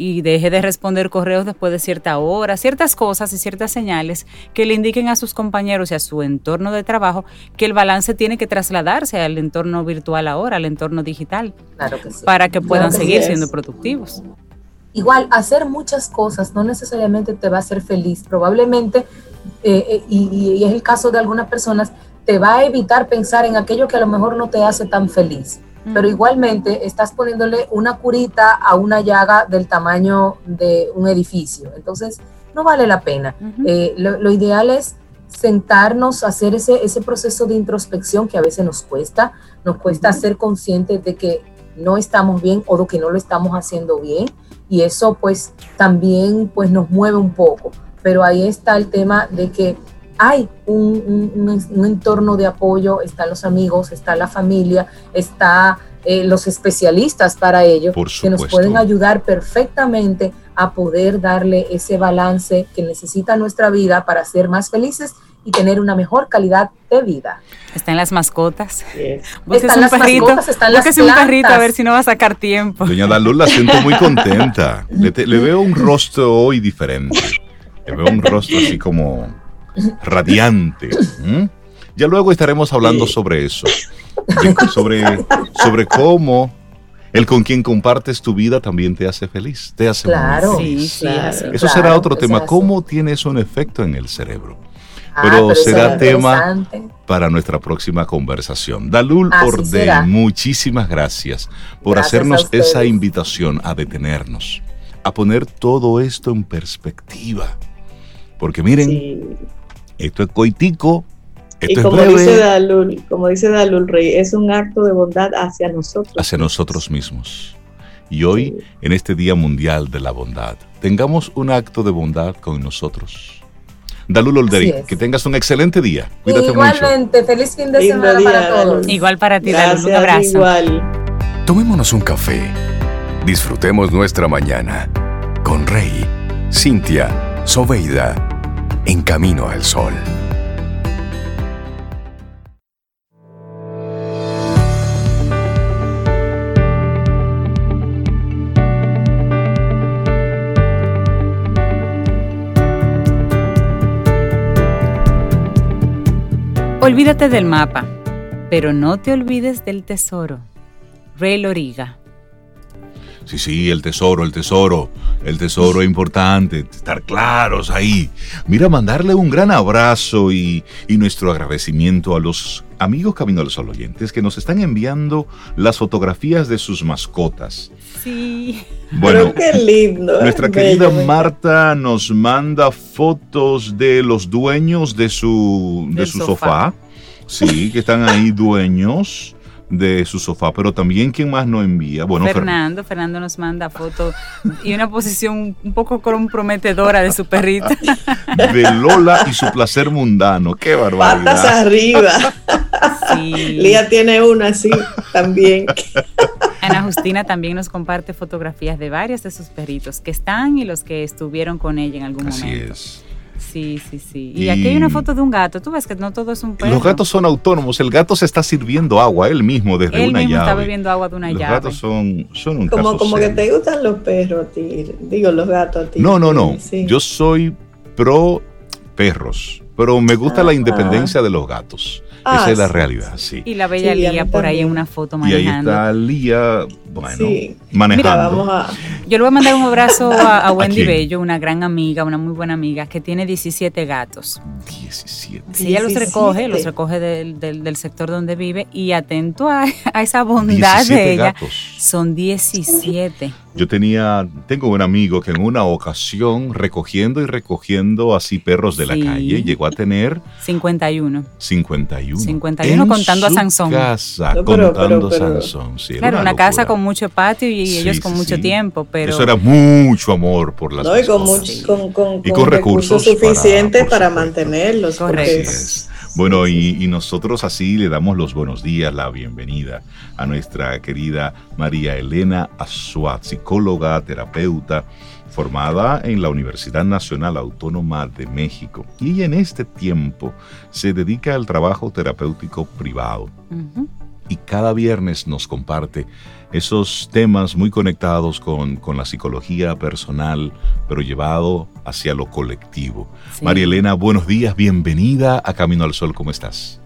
S1: Y deje de responder correos después de cierta hora, ciertas cosas y ciertas señales que le indiquen a sus compañeros y a su entorno de trabajo que el balance tiene que trasladarse al entorno virtual ahora, al entorno digital,
S5: Claro que sí.
S1: para que puedan
S3: que
S1: seguir siendo productivos.
S5: Igual, hacer muchas cosas no necesariamente te va a hacer feliz. Probablemente, eh, eh, y, y es el caso de algunas personas, te va a evitar pensar en aquello que a lo mejor no te hace tan feliz. Pero igualmente estás poniéndole una curita a una llaga del tamaño de un edificio. Entonces, no vale la pena. Eh, lo, lo ideal es sentarnos, hacer ese, ese proceso de introspección que a veces nos cuesta, nos cuesta ser conscientes de que no estamos bien o de que no lo estamos haciendo bien. Y eso pues también pues nos mueve un poco, pero ahí está el tema de que hay un, un- un- un entorno de apoyo, están los amigos, está la familia, está eh, los especialistas para ello, que nos pueden ayudar perfectamente a poder darle ese balance que necesita nuestra vida para ser más felices y tener una mejor calidad de vida.
S1: Están las mascotas.
S3: Yes.
S5: Están
S1: un
S5: las
S1: perrito,
S5: mascotas, están las
S1: búsquese un perrito a
S5: plantas.
S1: ver si no va a sacar tiempo.
S2: Doña Dalul la siento muy contenta. Le, te- le veo un rostro hoy diferente. Le veo un rostro así como radiante. Ya luego estaremos hablando
S3: Sí.
S2: sobre eso. De- sobre, sobre cómo el con quien compartes tu vida también te hace feliz. Te hace
S5: Claro.
S2: feliz.
S1: Sí, sí,
S3: Claro.
S2: Eso
S5: Claro,
S2: será otro tema. ¿Cómo tiene eso un efecto en el cerebro?
S5: Ah,
S2: Pero será tema. Para nuestra próxima conversación. Dalul
S5: Así
S2: Orden,
S5: será.
S2: muchísimas gracias por
S5: Gracias
S2: hacernos esa invitación a detenernos, a poner todo esto en perspectiva. Porque miren,
S3: Sí.
S2: Esto es coitico
S3: y como dice, Dalul, como dice Dalul Rey, es un acto de bondad hacia nosotros.
S2: Hacia nosotros mismos. Y hoy, en este Día Mundial de la Bondad, tengamos un acto de bondad con nosotros. Dalul Olderi, que tengas un excelente día.
S5: Cuídate Igualmente, feliz fin de semana para todos.
S1: Igual para ti, Dalul, un abrazo. Igual.
S4: Tomémonos un café. Disfrutemos nuestra mañana con Rey, Cintia, Soveida, en camino al sol.
S1: Olvídate del mapa, pero no te olvides del tesoro. Rey Loriga.
S2: Sí, sí, el tesoro, el tesoro. El tesoro es importante, estar claros ahí. Mira, mandarle un gran abrazo y, nuestro agradecimiento a los amigos Camino al Sol oyentes que nos están enviando las fotografías de sus mascotas.
S1: Sí.
S2: Bueno,
S3: qué lindo.
S2: ¿eh? Nuestra querida Marta nos manda fotos de los dueños de su, de su sofá. Sí, que están ahí dueños de su sofá, pero también quién más nos envía. Bueno,
S1: Fernando, Fernando nos manda fotos y una posición un poco comprometedora de su perrita.
S2: De Lola y su placer mundano, qué barbaridad.
S3: Patas arriba. Sí. Lía tiene una así también.
S1: Ana Justina también nos comparte fotografías de varios de sus perritos que están y los que estuvieron con ella en algún momento. Así es. Sí, sí, sí. Y, aquí hay una foto de un gato. Tú ves que no todo es un perro.
S2: Los gatos son autónomos. El gato se está sirviendo agua él mismo desde
S1: él
S2: una
S1: mismo
S2: está
S1: bebiendo agua de una llave.
S2: Los gatos son, son un
S3: como,
S2: caso
S3: Como que te gustan los perros a ti. Digo, los gatos a ti.
S2: No, no, no. Yo soy pro perros. Pero me gusta la independencia de los gatos. Esa ah, es la realidad, sí.
S1: Y la bella Lía por ahí en una foto manejando.
S2: Y ahí está Lía, bueno, manejando.
S1: Yo le voy a mandar un abrazo a, Wendy Bello, una gran amiga, una muy buena amiga, que tiene 17 gatos.
S2: 17.
S1: Sí, ella los recoge, los recoge del, del, sector donde vive y atento a, esa bondad de ella. Son 17.
S2: Yo tenía, tengo un amigo que en una ocasión recogiendo y recogiendo así perros de la calle llegó a tener
S1: 51.
S2: 51.
S1: 51 contando a Sansón.
S2: Casa, contando a Sansón.
S1: claro, una, casa con mucho patio y ellos con mucho tiempo, pero
S2: eso era mucho amor por las no,
S3: y con, con, y con, recursos, suficientes para, mantenerlos.
S1: Correcto.
S2: Bueno, y, nosotros así le damos los buenos días, la bienvenida a nuestra querida María Elena Azuat, psicóloga, terapeuta, formada en la Universidad Nacional Autónoma de México. Y en este tiempo se dedica al trabajo terapéutico privado. Y cada viernes nos comparte esos temas muy conectados con, la psicología personal, pero llevado hacia lo colectivo. María Elena, buenos días, bienvenida a Camino al Sol, ¿cómo estás?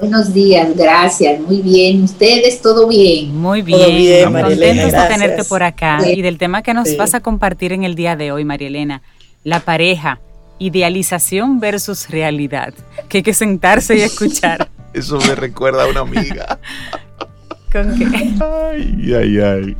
S6: Buenos días, gracias, muy bien. ¿Ustedes todo bien?
S1: Muy bien, contentos de tenerte por acá y del tema que nos vas a compartir en el día de hoy, María Elena, la pareja, idealización versus realidad, que hay que sentarse y escuchar.
S2: Eso me recuerda a una amiga.
S1: ¿Con qué?
S2: Ay, ay, ay.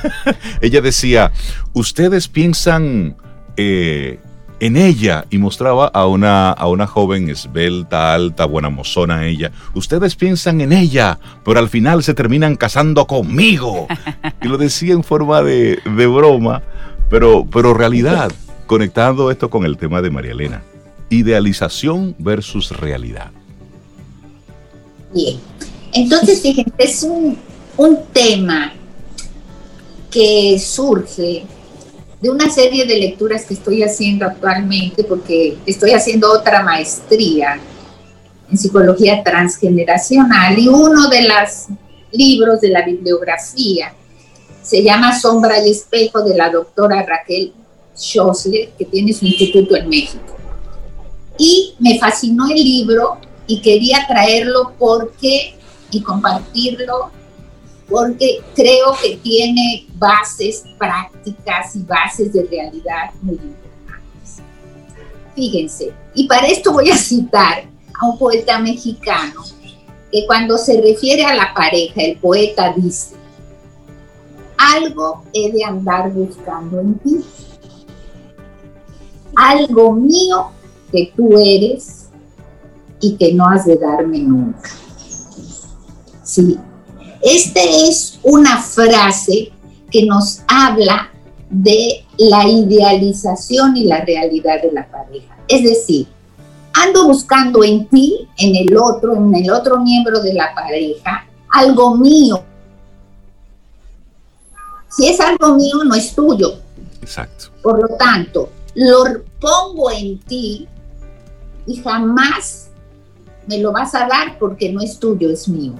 S2: Ella decía, ustedes piensan eh, en ella y mostraba a una, a una joven esbelta, alta, buena mozona ella. Ustedes piensan en ella, pero al final se terminan casando conmigo. Y lo decía en forma de, de broma, pero, pero realidad, conectando esto con el tema de María Elena. Idealización versus realidad.
S6: Bien. Entonces, fíjense, es un, tema que surge de una serie de lecturas que estoy haciendo actualmente, porque estoy haciendo otra maestría en psicología transgeneracional y uno de los libros de la bibliografía se llama Sombra y Espejo de la doctora Raquel Schosler, que tiene su instituto en México. Y me fascinó el libro y quería traerlo porque y compartirlo porque creo que tiene bases prácticas y bases de realidad muy importantes. Fíjense, y para esto voy a citar a un poeta mexicano que cuando se refiere a la pareja, el poeta dice, algo he de andar buscando en ti, algo mío que tú eres y que no has de darme nunca. Sí, esta es una frase que nos habla de la idealización y la realidad de la pareja. Es decir, ando buscando en ti, en el otro, en el otro miembro de la pareja, algo mío. Si es algo mío, no es tuyo.
S2: Exacto.
S6: Por lo tanto, lo pongo en ti y jamás me lo vas a dar porque no es tuyo, es mío.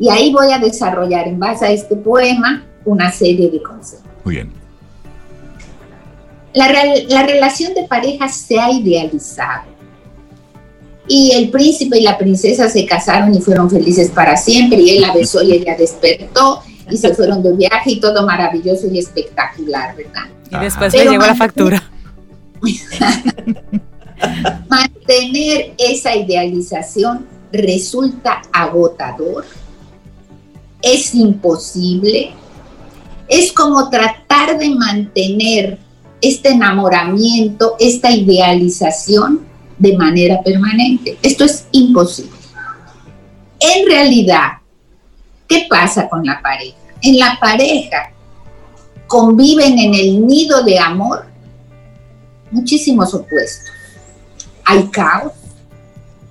S6: Y ahí voy a desarrollar en base a este poema una serie de conceptos.
S2: Muy bien.
S6: La, la relación de pareja se ha idealizado. Y el príncipe y la princesa se casaron y fueron felices para siempre. Y él la besó y ella despertó y se fueron de viaje y todo maravilloso y espectacular, ¿verdad?
S1: Y después le llegó la factura.
S6: mantener esa idealización resulta agotador, es imposible, es como tratar de mantener este enamoramiento, esta idealización de manera permanente. Esto es imposible. En realidad, ¿qué pasa con la pareja? En la pareja conviven en el nido de amor muchísimos opuestos. Hay caos,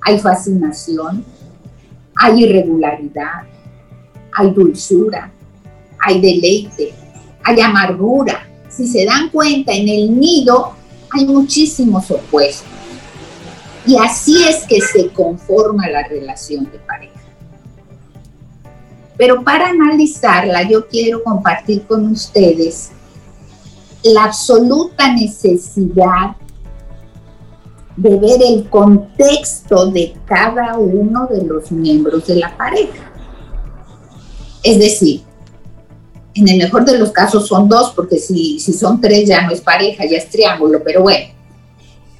S6: hay fascinación, hay irregularidad, hay dulzura, hay deleite, hay amargura. Si se dan cuenta, en el nido hay muchísimos opuestos. Y así es que se conforma la relación de pareja. Pero para analizarla, yo quiero compartir con ustedes la absoluta necesidad de ver el contexto de cada uno de los miembros de la pareja. Es decir, en el mejor de los casos son dos, porque si, si son tres ya no es pareja, ya es triángulo, pero bueno,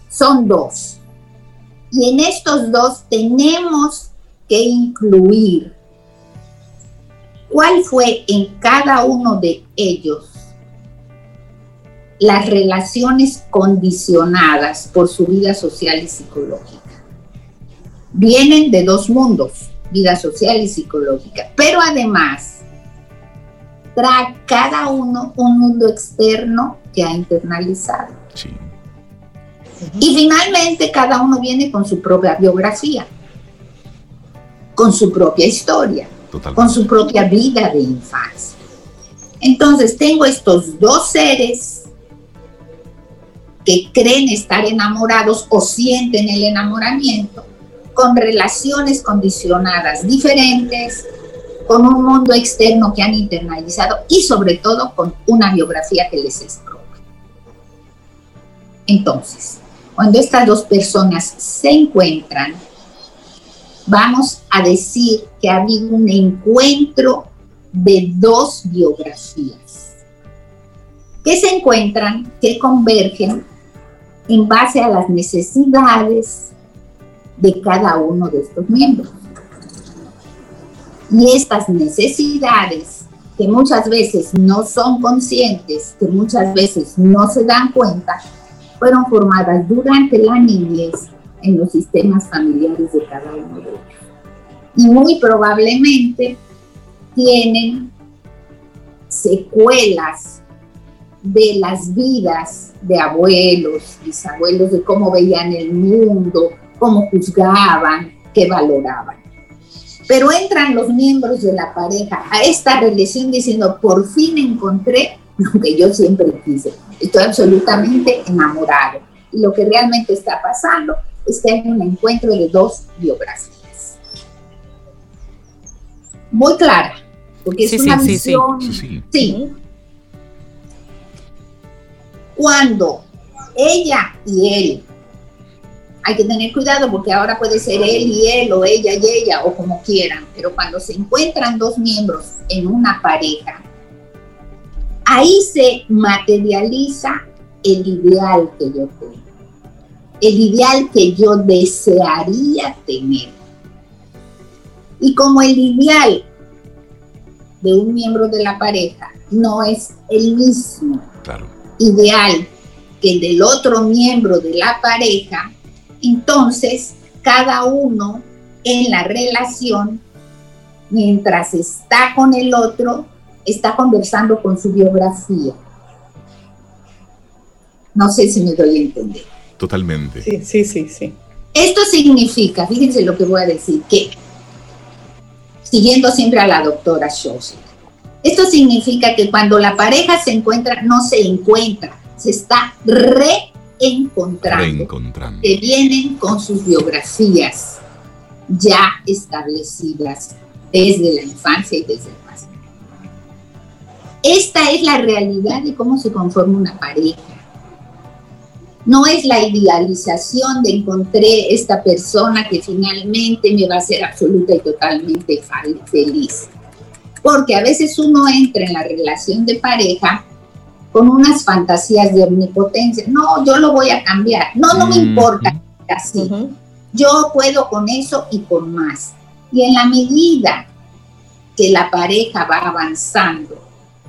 S6: son dos. Y en estos dos tenemos que incluir cuál fue en cada uno de ellos las relaciones condicionadas por su vida social y psicológica. Vienen de dos mundos, vida social y psicológica, pero además trae cada uno un mundo externo que ha internalizado. Y finalmente cada uno viene con su propia biografía, con su propia historia, con su propia vida de infancia. Entonces tengo estos dos seres que creen estar enamorados o sienten el enamoramiento con relaciones condicionadas diferentes, con un mundo externo que han internalizado y sobre todo con una biografía que les es propia. Entonces, cuando estas dos personas se encuentran, vamos a decir que ha habido un encuentro de dos biografías. Que se encuentran, que convergen en base a las necesidades de cada uno de estos miembros. Y estas necesidades, que muchas veces no son conscientes, que muchas veces no se dan cuenta, fueron formadas durante la niñez en los sistemas familiares de cada uno de ellos. Y muy probablemente tienen secuelas de las vidas de abuelos, bisabuelos, de cómo veían el mundo, cómo juzgaban, qué valoraban. Pero entran los miembros de la pareja a esta relación diciendo, por fin encontré lo que yo siempre quise. Estoy absolutamente enamorado. Y lo que realmente está pasando es que hay un encuentro de dos biografías. Muy clara, porque es una visión... sí cuando ella y él, hay que tener cuidado porque ahora puede ser él y él o ella y ella o como quieran, pero cuando se encuentran dos miembros en una pareja, ahí se materializa el ideal que yo tengo, el ideal que yo desearía tener. Y como el ideal de un miembro de la pareja no es el mismo claro ideal que el del otro miembro de la pareja, entonces cada uno en la relación, mientras está con el otro, está conversando con su biografía. No sé si me doy a entender.
S2: Totalmente.
S3: Sí, sí, sí, sí.
S6: Esto significa, fíjense lo que voy a decir, que siguiendo siempre a la doctora Schossel, esto significa que cuando la pareja se encuentra, no se encuentra, se está reencontrando.
S2: Reencontrando.
S6: Que vienen con sus biografías ya establecidas desde la infancia y desde el pasado. Esta es la realidad de cómo se conforma una pareja. No es la idealización de encontré esta persona que finalmente me va a hacer absoluta y totalmente feliz. Porque a veces uno entra en la relación de pareja con unas fantasías de omnipotencia. No, yo lo voy a cambiar. No, no me importa así. Yo puedo con eso y con más. Y en la medida que la pareja va avanzando,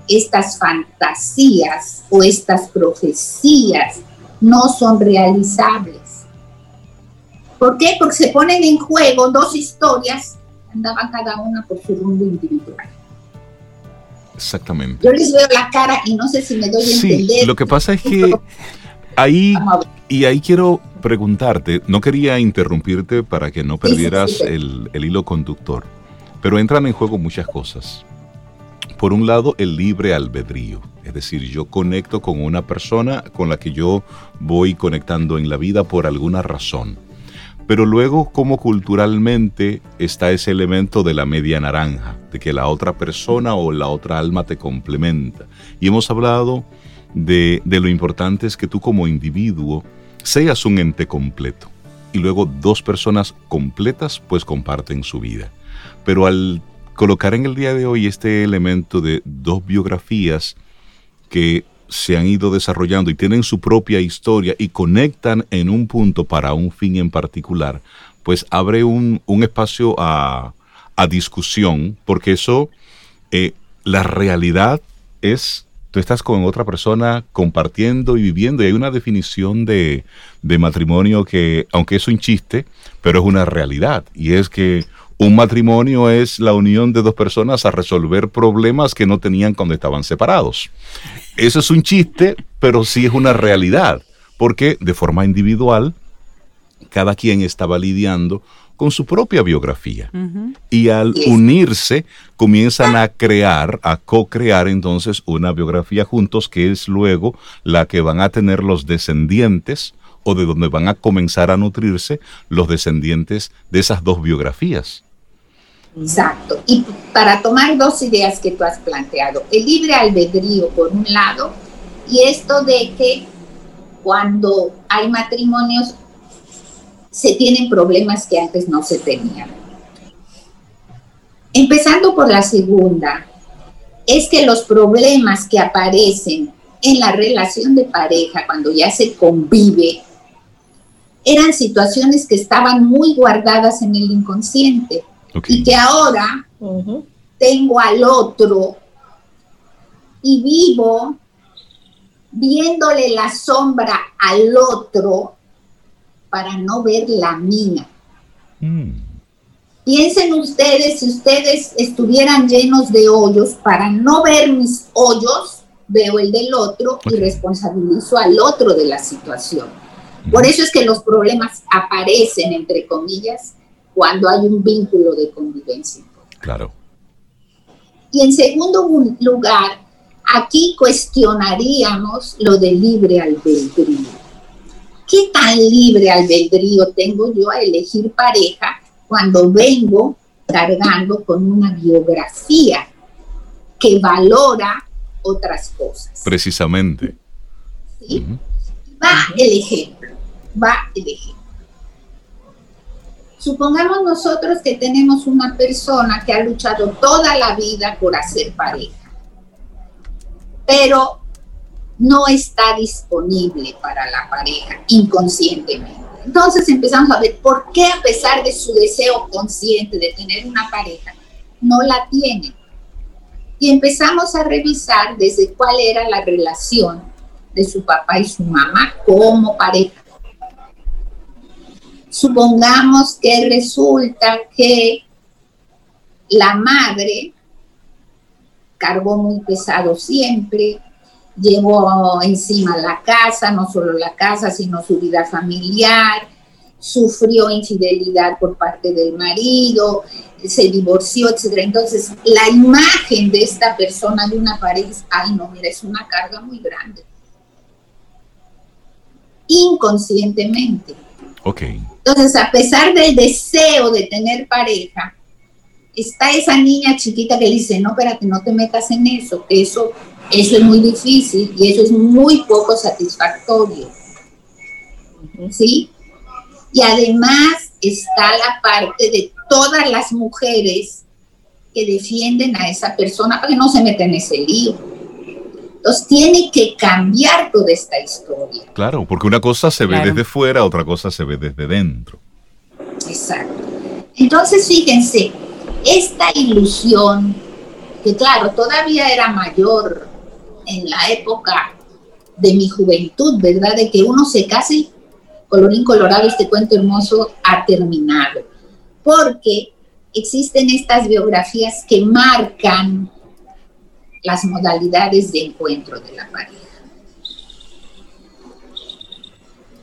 S6: estas fantasías o estas profecías no son realizables. ¿Por qué? Porque se ponen en juego dos historias, andaban cada una por su rumbo individual.
S2: Exactamente.
S6: Yo les veo la cara y no sé si me doy a
S2: sí,
S6: entender.
S2: Lo que pasa es que ahí, y ahí quiero preguntarte, no quería interrumpirte para que no perdieras
S6: Sí, sí, sí.
S2: el, el hilo conductor, pero entran en juego muchas cosas. Por un lado, el libre albedrío, es decir, yo conecto con una persona con la que yo voy conectando en la vida por alguna razón. Pero luego, como culturalmente está ese elemento de la media naranja, de que la otra persona o la otra alma te complementa. Y hemos hablado de, de lo importante es que tú como individuo seas un ente completo. Y luego dos personas completas pues comparten su vida. Pero al colocar en el día de hoy este elemento de dos biografías que se han ido desarrollando y tienen su propia historia y conectan en un punto para un fin en particular, pues abre un, un espacio a, a discusión, porque eso, eh, la realidad es, tú estás con otra persona compartiendo y viviendo, y hay una definición de, de matrimonio que, aunque es un chiste, pero es una realidad, y es que un matrimonio es la unión de dos personas a resolver problemas que no tenían cuando estaban separados. Eso es un chiste, pero sí es una realidad, porque de forma individual, cada quien estaba lidiando con su propia biografía. Y al unirse, comienzan a crear, a co-crear entonces una biografía juntos, que es luego la que van a tener los descendientes o de donde van a comenzar a nutrirse los descendientes de esas dos biografías.
S6: Exacto. Y para tomar dos ideas que tú has planteado, el libre albedrío por un lado y esto de que cuando hay matrimonios se tienen problemas que antes no se tenían. Empezando por la segunda, es que los problemas que aparecen en la relación de pareja cuando ya se convive eran situaciones que estaban muy guardadas en el inconsciente Y que ahora tengo al otro. Y vivo viéndole la sombra al otro para no ver la mía.
S2: Mm,
S6: Piensen ustedes, si ustedes estuvieran llenos de hoyos, para no ver mis hoyos, veo el del otro y responsabilizo al otro de la situación. Por eso es que los problemas aparecen, entre comillas, cuando hay un vínculo de convivencia.
S2: claro.
S6: Y en segundo lugar, aquí cuestionaríamos lo del libre albedrío. ¿Qué tan libre albedrío tengo yo a elegir pareja cuando vengo cargando con una biografía que valora otras cosas?
S2: Precisamente.
S6: ¿sí? Va el ejemplo, va el ejemplo. Supongamos nosotros que tenemos una persona que ha luchado toda la vida por hacer pareja, pero no está disponible para la pareja inconscientemente. Entonces empezamos a ver por qué a pesar de su deseo consciente de tener una pareja, no la tiene. Y empezamos a revisar desde cuál era la relación de su papá y su mamá como pareja. Supongamos que resulta que la madre cargó muy pesado siempre, llevó encima la casa, no solo la casa, sino su vida familiar, sufrió infidelidad por parte del marido, se divorció, etc. Entonces, la imagen de esta persona, de una pareja, ay no, mira, es una carga muy grande. Inconscientemente.
S2: Ok.
S6: Entonces, a pesar del deseo de tener pareja, está esa niña chiquita que dice, no, espérate, no te metas en eso, que eso, eso es muy difícil y eso es muy poco satisfactorio. ¿Sí? Y además está la parte de todas las mujeres que defienden a esa persona para que no se meta en ese lío. Entonces tiene que cambiar toda esta historia.
S2: Claro, porque una cosa se ve desde fuera, otra cosa se ve desde dentro.
S6: Exacto. Entonces, fíjense, esta ilusión, que claro, todavía era mayor en la época de mi juventud, ¿verdad? De que uno se case, colorín colorado, este cuento hermoso ha terminado. Porque existen estas biografías que marcan las modalidades de encuentro de la pareja.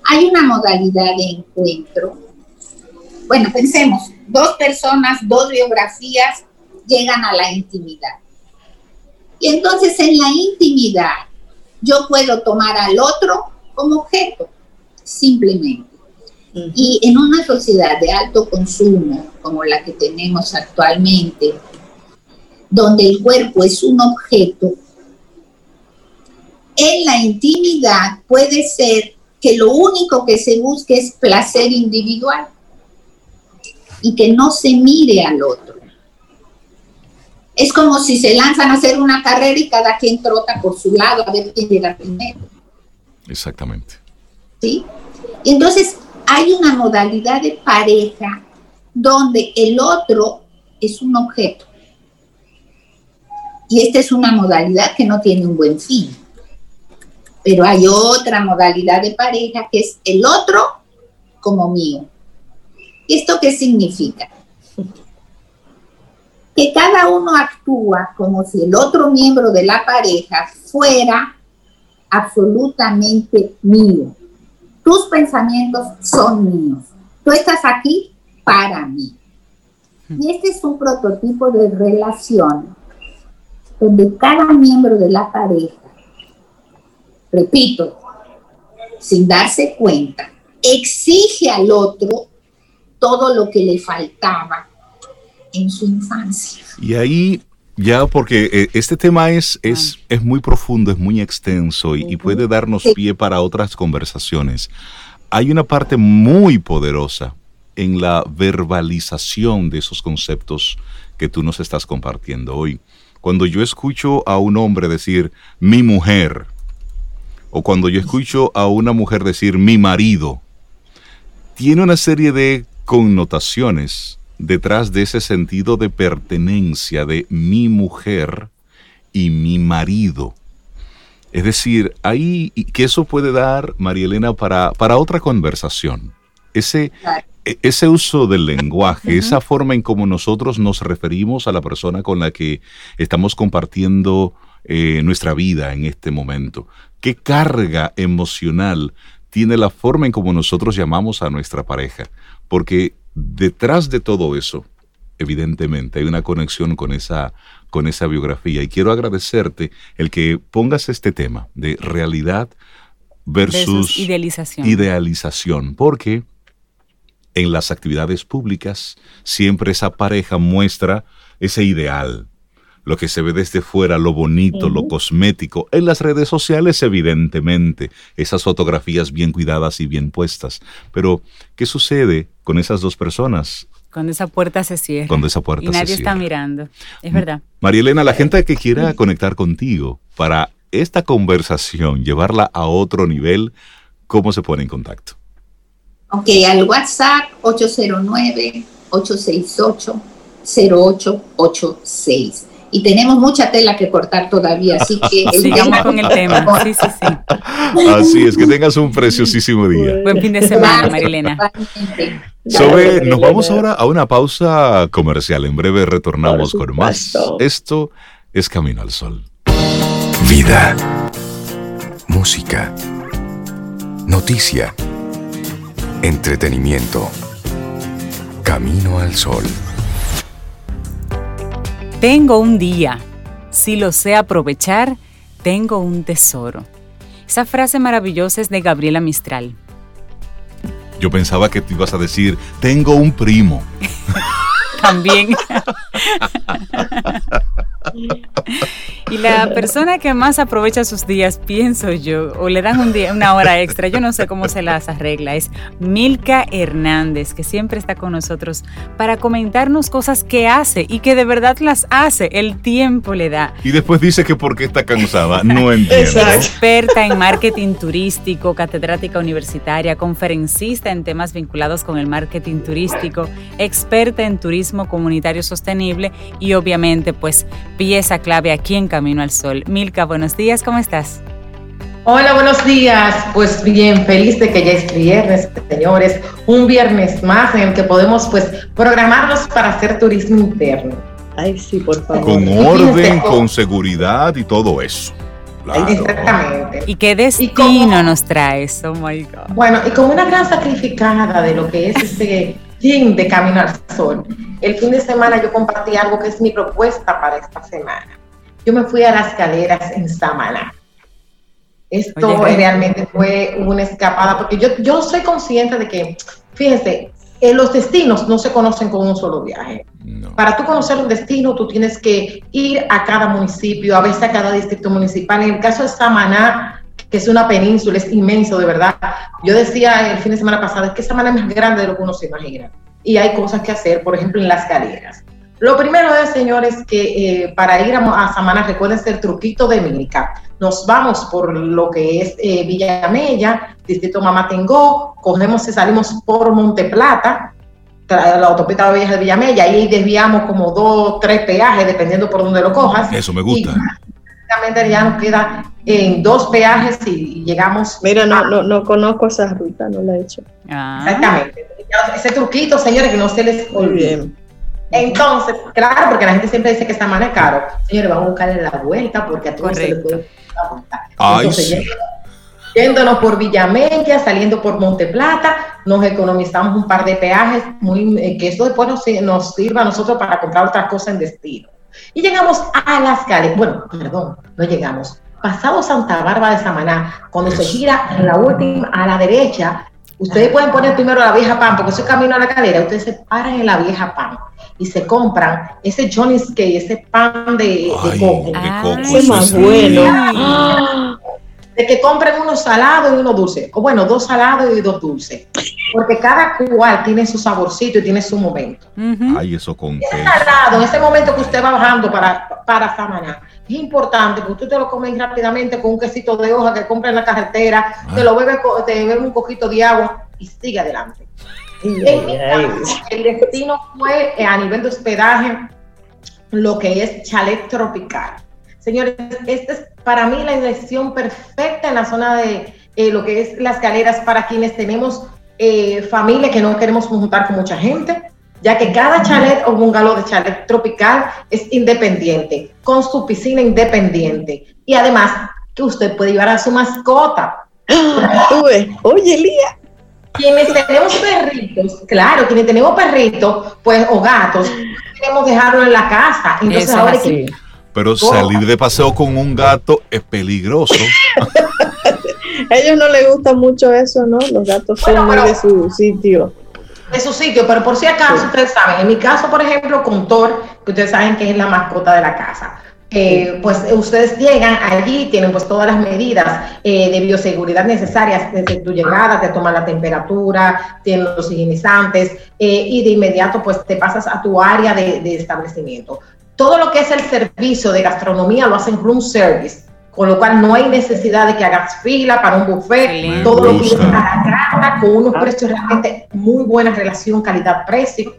S6: Hay una modalidad de encuentro. Bueno, pensemos, dos personas, dos biografías llegan a la intimidad. Y entonces en la intimidad yo puedo tomar al otro como objeto, simplemente. Y en una sociedad de alto consumo como la que tenemos actualmente, donde el cuerpo es un objeto, en la intimidad puede ser que lo único que se busque es placer individual y que no se mire al otro. Es como si se lanzan a hacer una carrera y cada quien trota por su lado a ver quién llega primero.
S2: Exactamente.
S6: ¿Sí? Entonces hay una modalidad de pareja donde el otro es un objeto. Y esta es una modalidad que no tiene un buen fin. Pero hay otra modalidad de pareja que es el otro como mío. ¿Esto qué significa? Que cada uno actúa como si el otro miembro de la pareja fuera absolutamente mío. Tus pensamientos son míos. Tú estás aquí para mí. Y este es un prototipo de relación donde cada miembro de la pareja, repito, sin darse cuenta, exige al otro todo lo que le faltaba en su infancia.
S2: Y ahí ya, porque eh, este tema es, es, es, muy profundo, es muy extenso y, puede darnos pie para otras conversaciones. Hay una parte muy poderosa en la verbalización de esos conceptos que tú nos estás compartiendo hoy. Cuando yo escucho a un hombre decir mi mujer, o cuando yo escucho a una mujer decir mi marido, tiene una serie de connotaciones detrás de ese sentido de pertenencia de mi mujer y mi marido. Es decir, ahí que eso puede dar, María Elena, para, para otra conversación. Ese, ese uso del lenguaje, esa forma en cómo nosotros nos referimos a la persona con la que estamos compartiendo eh, nuestra vida en este momento. ¿Qué carga emocional tiene la forma en cómo nosotros llamamos a nuestra pareja? porque detrás de todo eso, evidentemente, hay una conexión con esa, con esa biografía. Y quiero agradecerte el que pongas este tema de realidad versus,
S1: idealización.
S2: idealización, porque en las actividades públicas siempre esa pareja muestra ese ideal, lo que se ve desde fuera, lo bonito, lo cosmético. En las redes sociales, evidentemente, esas fotografías bien cuidadas y bien puestas. Pero, ¿qué sucede con esas dos personas?
S1: Cuando esa puerta se cierra.
S2: Cuando esa puerta
S1: y nadie está mirando. Es verdad.
S2: María Elena, la gente que quiera conectar contigo para esta conversación, llevarla a otro nivel, ¿cómo se pone en contacto?
S6: Ok, al WhatsApp 809 868 0886 y tenemos mucha tela que cortar todavía, así que...
S1: Sigamos con el tema, sí, sí, sí.
S2: Así es, que tengas un preciosísimo día.
S1: Buen fin de semana, Marilena.
S2: Sobe, nos vamos ahora a una pausa comercial. En breve retornamos con más. Esto es Camino al Sol.
S4: Vida. Música. Noticia. Entretenimiento. Camino al Sol.
S1: Tengo un día. Si lo sé aprovechar, tengo un tesoro. Esa frase maravillosa es de Gabriela Mistral.
S2: Yo pensaba que te ibas a decir, tengo un primo.
S1: También. Y la persona que más aprovecha sus días, pienso yo, o le dan un día, una hora extra, yo no sé cómo se las arregla, es Milka Hernández, que siempre está con nosotros para comentarnos cosas que hace y que de verdad las hace, el tiempo le da.
S2: Y después dice que porque está cansada, no entiendo.
S1: Experta en marketing turístico, catedrática universitaria, conferencista en temas vinculados con el marketing turístico, experta en turismo comunitario sostenible y obviamente pues pieza clave aquí en Camino al Sol. Milka, buenos días, ¿cómo estás?
S7: Hola, buenos días. Pues bien, feliz de que ya es viernes, señores. Un viernes más en el que podemos pues programarnos para hacer turismo interno.
S3: Ay, sí, por favor.
S2: Con orden, con seguridad y todo eso.
S7: Exactamente.
S1: ¿Y qué destino nos trae Oh my God.
S7: Bueno, y como una gran sacrificada de lo que es este fin de Camino al Sol, el fin de semana yo compartí algo que es mi propuesta para esta semana yo me fui a las caleras en Samaná. Esto realmente fue una escapada, porque yo, yo soy consciente de que, fíjense, eh, los destinos no se conocen con un solo viaje. Para tú conocer un destino, tú tienes que ir a cada municipio, a veces a cada distrito municipal. En el caso de Samaná, que es una península, es inmenso, de verdad. Yo decía el fin de semana pasado, es que Samaná es más grande de lo que uno se imagina. Y hay cosas que hacer, por ejemplo, en las galeras. Lo primero es, señores, que eh, para ir a, Samana recuerden el truquito de Mílica. Nos vamos por lo que es eh, Villamella, Distrito Mamatengo, cogemos y salimos por Monte Plata, la autopista vieja de Villamella, y ahí desviamos como dos, tres peajes, dependiendo por donde lo cojas.
S2: Eso me gusta.
S7: Y ya nos queda en dos peajes y llegamos.
S3: Mira, no, no, no conozco esa ruta, no la he hecho.
S7: Ah. Exactamente. Ese truquito, señores, que no se les olvide. Entonces, claro, porque la gente siempre dice que está más caro. Señores, vamos a buscarle la vuelta porque a todos se le puede Entonces, yéndonos por Villamella, saliendo por Monte Plata, nos economizamos un par de peajes, muy, eh, que eso después nos, nos, sirva a nosotros para comprar otras cosas en destino. Y llegamos a las calles, bueno, perdón, no llegamos. Pasado Santa Bárbara de Samaná, cuando se gira en la última, a la derecha, ustedes pueden poner primero la vieja pan, porque eso es camino a la calera, ustedes se paran en la vieja pan y se compran ese Johnny's Cake, ese pan de, coco.
S3: ese es más bueno.
S7: De que compren uno salado y uno dulce. O bueno, dos salados y dos dulces. Porque cada cual tiene su saborcito y tiene su momento.
S2: Ay, eso con
S7: Ese salado, en ese momento que usted va bajando para, para Samaná, es importante porque usted te lo come rápidamente con un quesito de hoja que compra en la carretera, te lo bebe, te bebe un poquito de agua y sigue adelante el destino fue eh, a nivel de hospedaje lo que es chalet tropical. Señores, esta es para mí la elección perfecta en la zona de eh, lo que es las galeras para quienes tenemos eh, familia que no queremos juntar con mucha gente, ya que cada chalet o bungalow de chalet tropical es independiente, con su piscina independiente. Y además que usted puede llevar a su mascota.
S3: Oye, Lía,
S7: quienes tenemos perritos, claro, quienes tenemos perritos, pues, o gatos, queremos dejarlo en la casa. Entonces ahora
S2: Pero salir de paseo con un gato es peligroso.
S3: A ellos no les gusta mucho eso, ¿no? Los gatos son muy de su sitio.
S7: De su sitio, pero por si acaso ustedes saben, en mi caso, por ejemplo, con Thor, que ustedes saben que es la mascota de la casa. Eh, pues ustedes llegan allí, tienen pues todas las medidas eh, de bioseguridad necesarias desde tu llegada, te toman la temperatura, tienen los higienizantes eh, y de inmediato pues te pasas a tu área de, establecimiento. Todo lo que es el servicio de gastronomía lo hacen room service, con lo cual no hay necesidad de que hagas fila para un buffet, todo lo que a la carta con unos precios realmente muy buena relación calidad-precio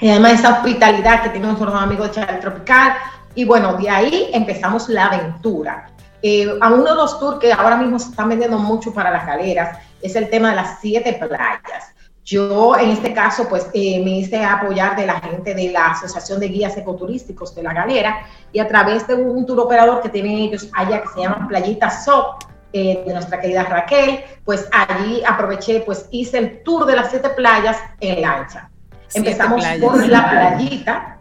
S7: y además esa hospitalidad que tiene nuestros amigos de Chile Tropical. Y bueno, de ahí empezamos la aventura. Eh, a uno de los tours que ahora mismo se están vendiendo mucho para las galeras es el tema de las siete playas. Yo en este caso pues eh, me hice apoyar de la gente de la Asociación de Guías Ecoturísticos de la Galera y a través de un tour operador que tienen ellos allá que se llama Playita SOP, eh, de nuestra querida Raquel, pues allí aproveché, pues hice el tour de las siete playas en lancha. Empezamos por la playita,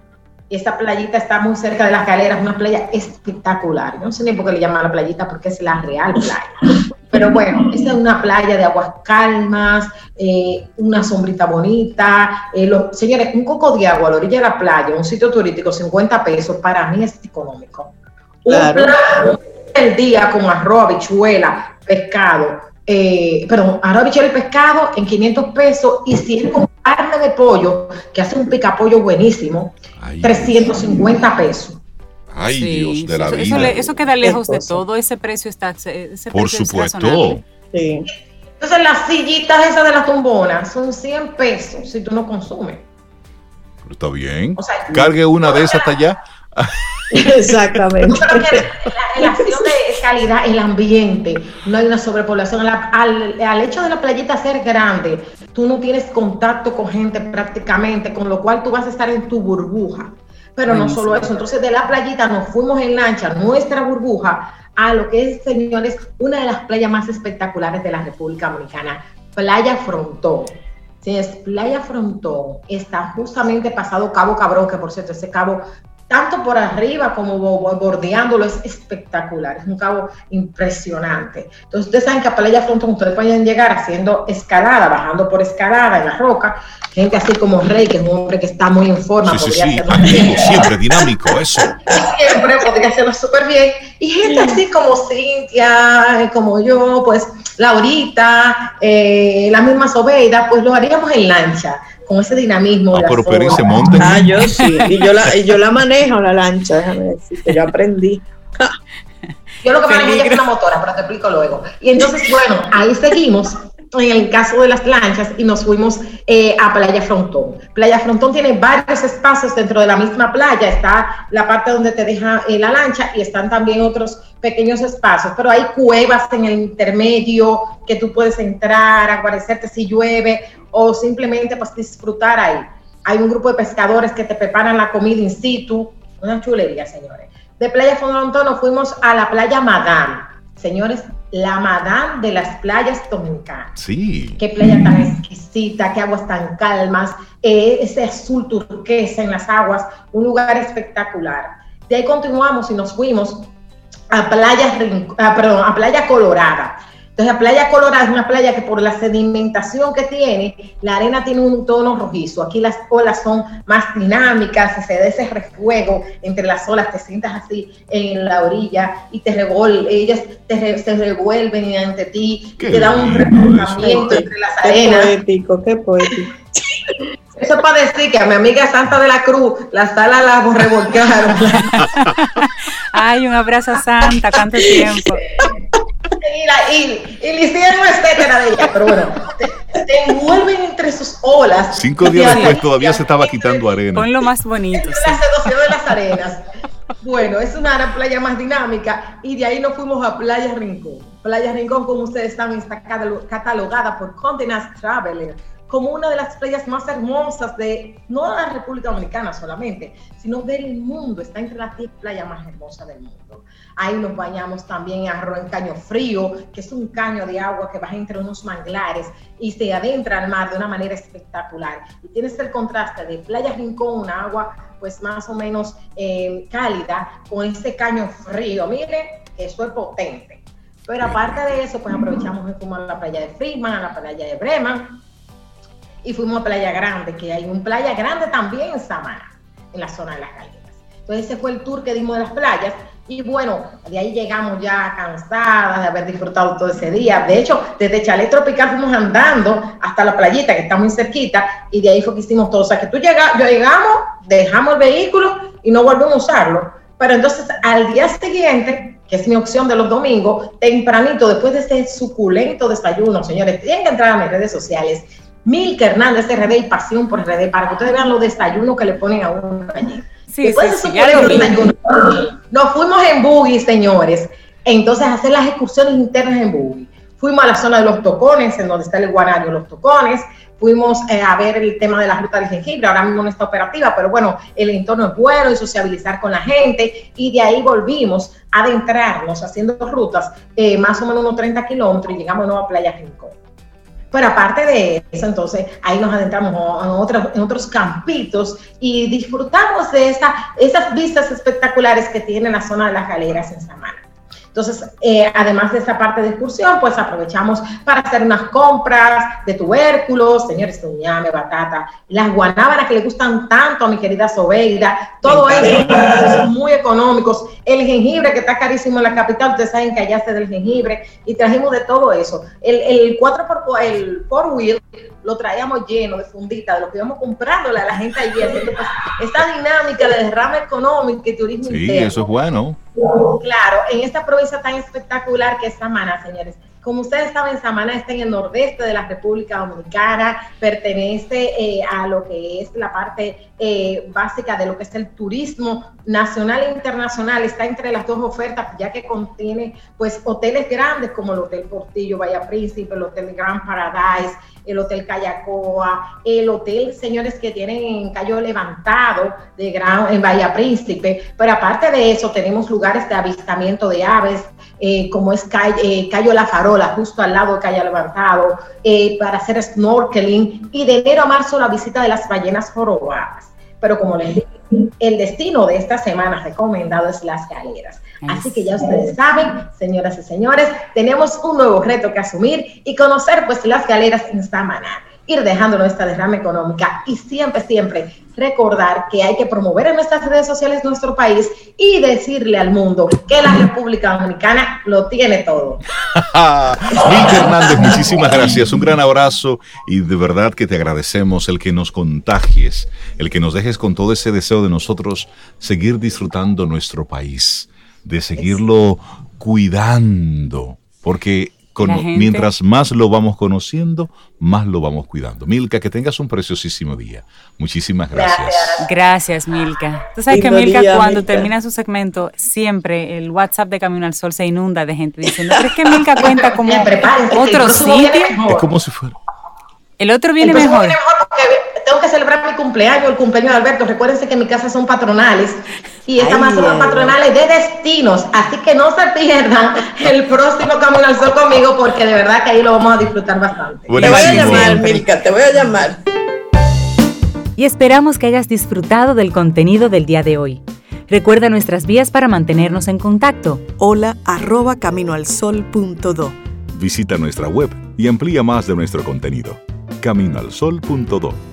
S7: esta playita está muy cerca de las galeras, una playa espectacular. no sé ni por qué le llaman la playita, porque es la real playa. Pero bueno, esta es una playa de aguas calmas, eh, una sombrita bonita. Eh, señores, un coco de agua a la orilla de la playa, un sitio turístico, 50 pesos, para mí es económico. Un plato del día con arroz, habichuela, pescado, eh, perdón, arroz, habichuela y pescado en 500 pesos y si es con carne de pollo, que hace un picapollo buenísimo, 350 pesos.
S2: Ay, Dios de la
S1: eso,
S2: vida.
S1: Eso, queda lejos de todo, ese precio está. Ese
S2: Por supuesto.
S7: Sí. Entonces, las sillitas esas de la tumbona son 100 pesos si tú no consumes.
S2: está bien. Cargue una de esas hasta allá.
S7: Exactamente. la relación de calidad, el ambiente, no hay una sobrepoblación. Al, al, hecho de la playita ser grande, tú no tienes contacto con gente prácticamente, con lo cual tú vas a estar en tu burbuja. Pero no solo eso, entonces de la playita nos fuimos en lancha, nuestra burbuja, a lo que es, señores, una de las playas más espectaculares de la República Dominicana, Playa Frontón. Sí, es Playa Frontón, está justamente pasado Cabo Cabrón, que por cierto, ese cabo tanto por arriba como bordeándolo, es espectacular, es un cabo impresionante. Entonces, ustedes saben que a Playa Frontón ustedes pueden llegar haciendo escalada, bajando por escalada en la roca, gente así como Rey, que es un hombre que está muy en forma,
S2: sí, podría sí, sí. siempre dinámico, eso.
S7: Siempre podría hacerlo súper bien. Y gente así como Cintia, como yo, pues Laurita, eh, la misma Sobeida, pues lo haríamos en lancha con ese dinamismo.
S2: Ah, pero Peri se monta.
S3: Ah, yo sí, y yo la, y yo la manejo la lancha, déjame decirte, yo aprendí.
S7: Yo lo que manejo es una motora, pero te explico luego. Y entonces, bueno, ahí seguimos en el caso de las lanchas y nos fuimos eh, a Playa Frontón. Playa Frontón tiene varios espacios dentro de la misma playa. Está la parte donde te deja eh, la lancha y están también otros pequeños espacios, pero hay cuevas en el intermedio que tú puedes entrar, aguarecerte si llueve o simplemente pues disfrutar ahí. Hay un grupo de pescadores que te preparan la comida in situ, una chulería, señores. De Playa Frontón nos fuimos a la playa Madame Señores, la madame de las playas dominicanas.
S2: Sí.
S7: Qué playa tan exquisita, qué aguas tan calmas, eh, ese azul turquesa en las aguas, un lugar espectacular. De ahí continuamos y nos fuimos a Playa, a, perdón, a Playa Colorada. Entonces, la playa Colorada es una playa que por la sedimentación que tiene, la arena tiene un tono rojizo. Aquí las olas son más dinámicas, se da ese refuego entre las olas, te sientas así en la orilla y te revuelven, ellas te se revuelven ante ti, te dan un revolcamiento entre las arenas.
S3: Qué poético, qué poético.
S7: Eso para decir que a mi amiga Santa de la Cruz, la sala la revolcaron.
S1: Ay, un abrazo a Santa, ¿cuánto tiempo?
S7: y, y, y le hicieron etcétera de ella, pero bueno, te, envuelven entre sus olas.
S2: Cinco días después todavía se estaba quitando arena.
S1: Con lo más bonito.
S7: Sí. La seducción de las arenas. Bueno, es una playa más dinámica y de ahí nos fuimos a Playa Rincón. Playa Rincón, como ustedes saben, está catalogada por Condé Traveler como una de las playas más hermosas de, no de la República Dominicana solamente, sino del mundo. Está entre las 10 playas más hermosas del mundo. Ahí nos bañamos también en Caño Frío, que es un caño de agua que baja entre unos manglares y se adentra al mar de una manera espectacular. Y tienes el contraste de Playa Rincón, una agua pues más o menos eh, cálida, con ese caño frío. Mire, eso es potente. Pero aparte de eso, pues aprovechamos fuimos a la playa de Freeman, a la playa de Bremen, y fuimos a Playa Grande, que hay un Playa Grande también en Samana, en la zona de las Galeras. Entonces ese fue el tour que dimos de las playas y bueno, de ahí llegamos ya cansadas de haber disfrutado todo ese día. De hecho, desde Chalet Tropical fuimos andando hasta la playita que está muy cerquita y de ahí fue que hicimos todo. O sea, que tú llegas, yo llegamos, dejamos el vehículo y no volvemos a usarlo. Pero entonces al día siguiente, que es mi opción de los domingos, tempranito, después de ese suculento desayuno, señores, tienen que entrar a mis redes sociales Milka Hernández RD y Pasión por RD, para que ustedes vean los desayunos que le ponen a uno allí.
S1: Sí, sí, sí, ya lo vi.
S7: Nos fuimos en buggy, señores. Entonces, hacer las excursiones internas en buggy. Fuimos a la zona de los tocones, en donde está el guanario Los Tocones. Fuimos eh, a ver el tema de la ruta del jengibre. Ahora mismo no está operativa, pero bueno, el entorno es bueno y sociabilizar con la gente. Y de ahí volvimos a adentrarnos haciendo rutas, eh, más o menos unos 30 kilómetros, y llegamos a Nueva Playa Rincón. Pero aparte de eso, entonces ahí nos adentramos en otros, en otros campitos y disfrutamos de esa, esas vistas espectaculares que tiene la zona de las galeras en Samana. Entonces, eh, además de esa parte de excursión, pues aprovechamos para hacer unas compras de tubérculos, señores, tuñame, batata, las guanábanas que le gustan tanto a mi querida Sobeida, todo eso, son muy económicos. El jengibre que está carísimo en la capital, ustedes saben que allá se del jengibre y trajimos de todo eso. El, el 4x, el 4-wheel lo traíamos lleno de fundita, de lo que íbamos comprándole a la gente allí, haciendo pues, esta dinámica de derrama económica y turismo
S2: Sí,
S7: interno.
S2: eso es bueno.
S7: Claro, en esta provincia tan espectacular que es Samana, señores. Como ustedes saben, Samana está en el nordeste de la República Dominicana, pertenece eh, a lo que es la parte eh, básica de lo que es el turismo nacional e internacional. Está entre las dos ofertas, ya que contiene pues hoteles grandes como el Hotel Portillo, Bahía Príncipe, el Hotel Grand Paradise, el Hotel Cayacoa, el hotel, señores, que tienen en Cayo Levantado, de Gran, en Bahía Príncipe. Pero aparte de eso, tenemos lugares de avistamiento de aves, eh, como es Cayo, eh, Cayo La Farola, justo al lado de Cayo Levantado, eh, para hacer snorkeling. Y de enero a marzo, la visita de las ballenas jorobadas. Pero como les dije, el destino de esta semana recomendado es las galeras. Así que ya ustedes saben, señoras y señores, tenemos un nuevo reto que asumir y conocer pues las galeras en Samaná, ir dejando nuestra derrama económica y siempre, siempre recordar que hay que promover en nuestras redes sociales nuestro país y decirle al mundo que la República Dominicana lo tiene todo.
S2: Milka Hernández, muchísimas gracias. Un gran abrazo y de verdad que te agradecemos el que nos contagies, el que nos dejes con todo ese deseo de nosotros seguir disfrutando nuestro país, de seguirlo cuidando, porque mientras más lo vamos conociendo, más lo vamos cuidando. Milka, que tengas un preciosísimo día. Muchísimas gracias.
S1: Gracias, Milka. Tú sabes que Milka,
S3: día,
S1: cuando
S3: Milka.
S1: termina su segmento, siempre el WhatsApp de Camino al Sol se inunda de gente diciendo, ¿crees que Milka cuenta como otro sitio?
S2: Es como si fuera.
S1: El otro viene mejor.
S7: viene mejor porque tengo que celebrar mi cumpleaños, el cumpleaños de Alberto. Recuérdense que en mi casa son patronales y estas más son patronales de destinos. Así que no se pierdan el próximo Camino al Sol conmigo porque de verdad que ahí lo vamos a disfrutar bastante.
S3: Te voy a llamar, Milka, te voy a llamar.
S1: Y esperamos que hayas disfrutado del contenido del día de hoy. Recuerda nuestras vías para mantenernos en contacto.
S8: Hola arroba caminoalsol.do.
S2: Visita nuestra web y amplía más de nuestro contenido. Caminoalsol.do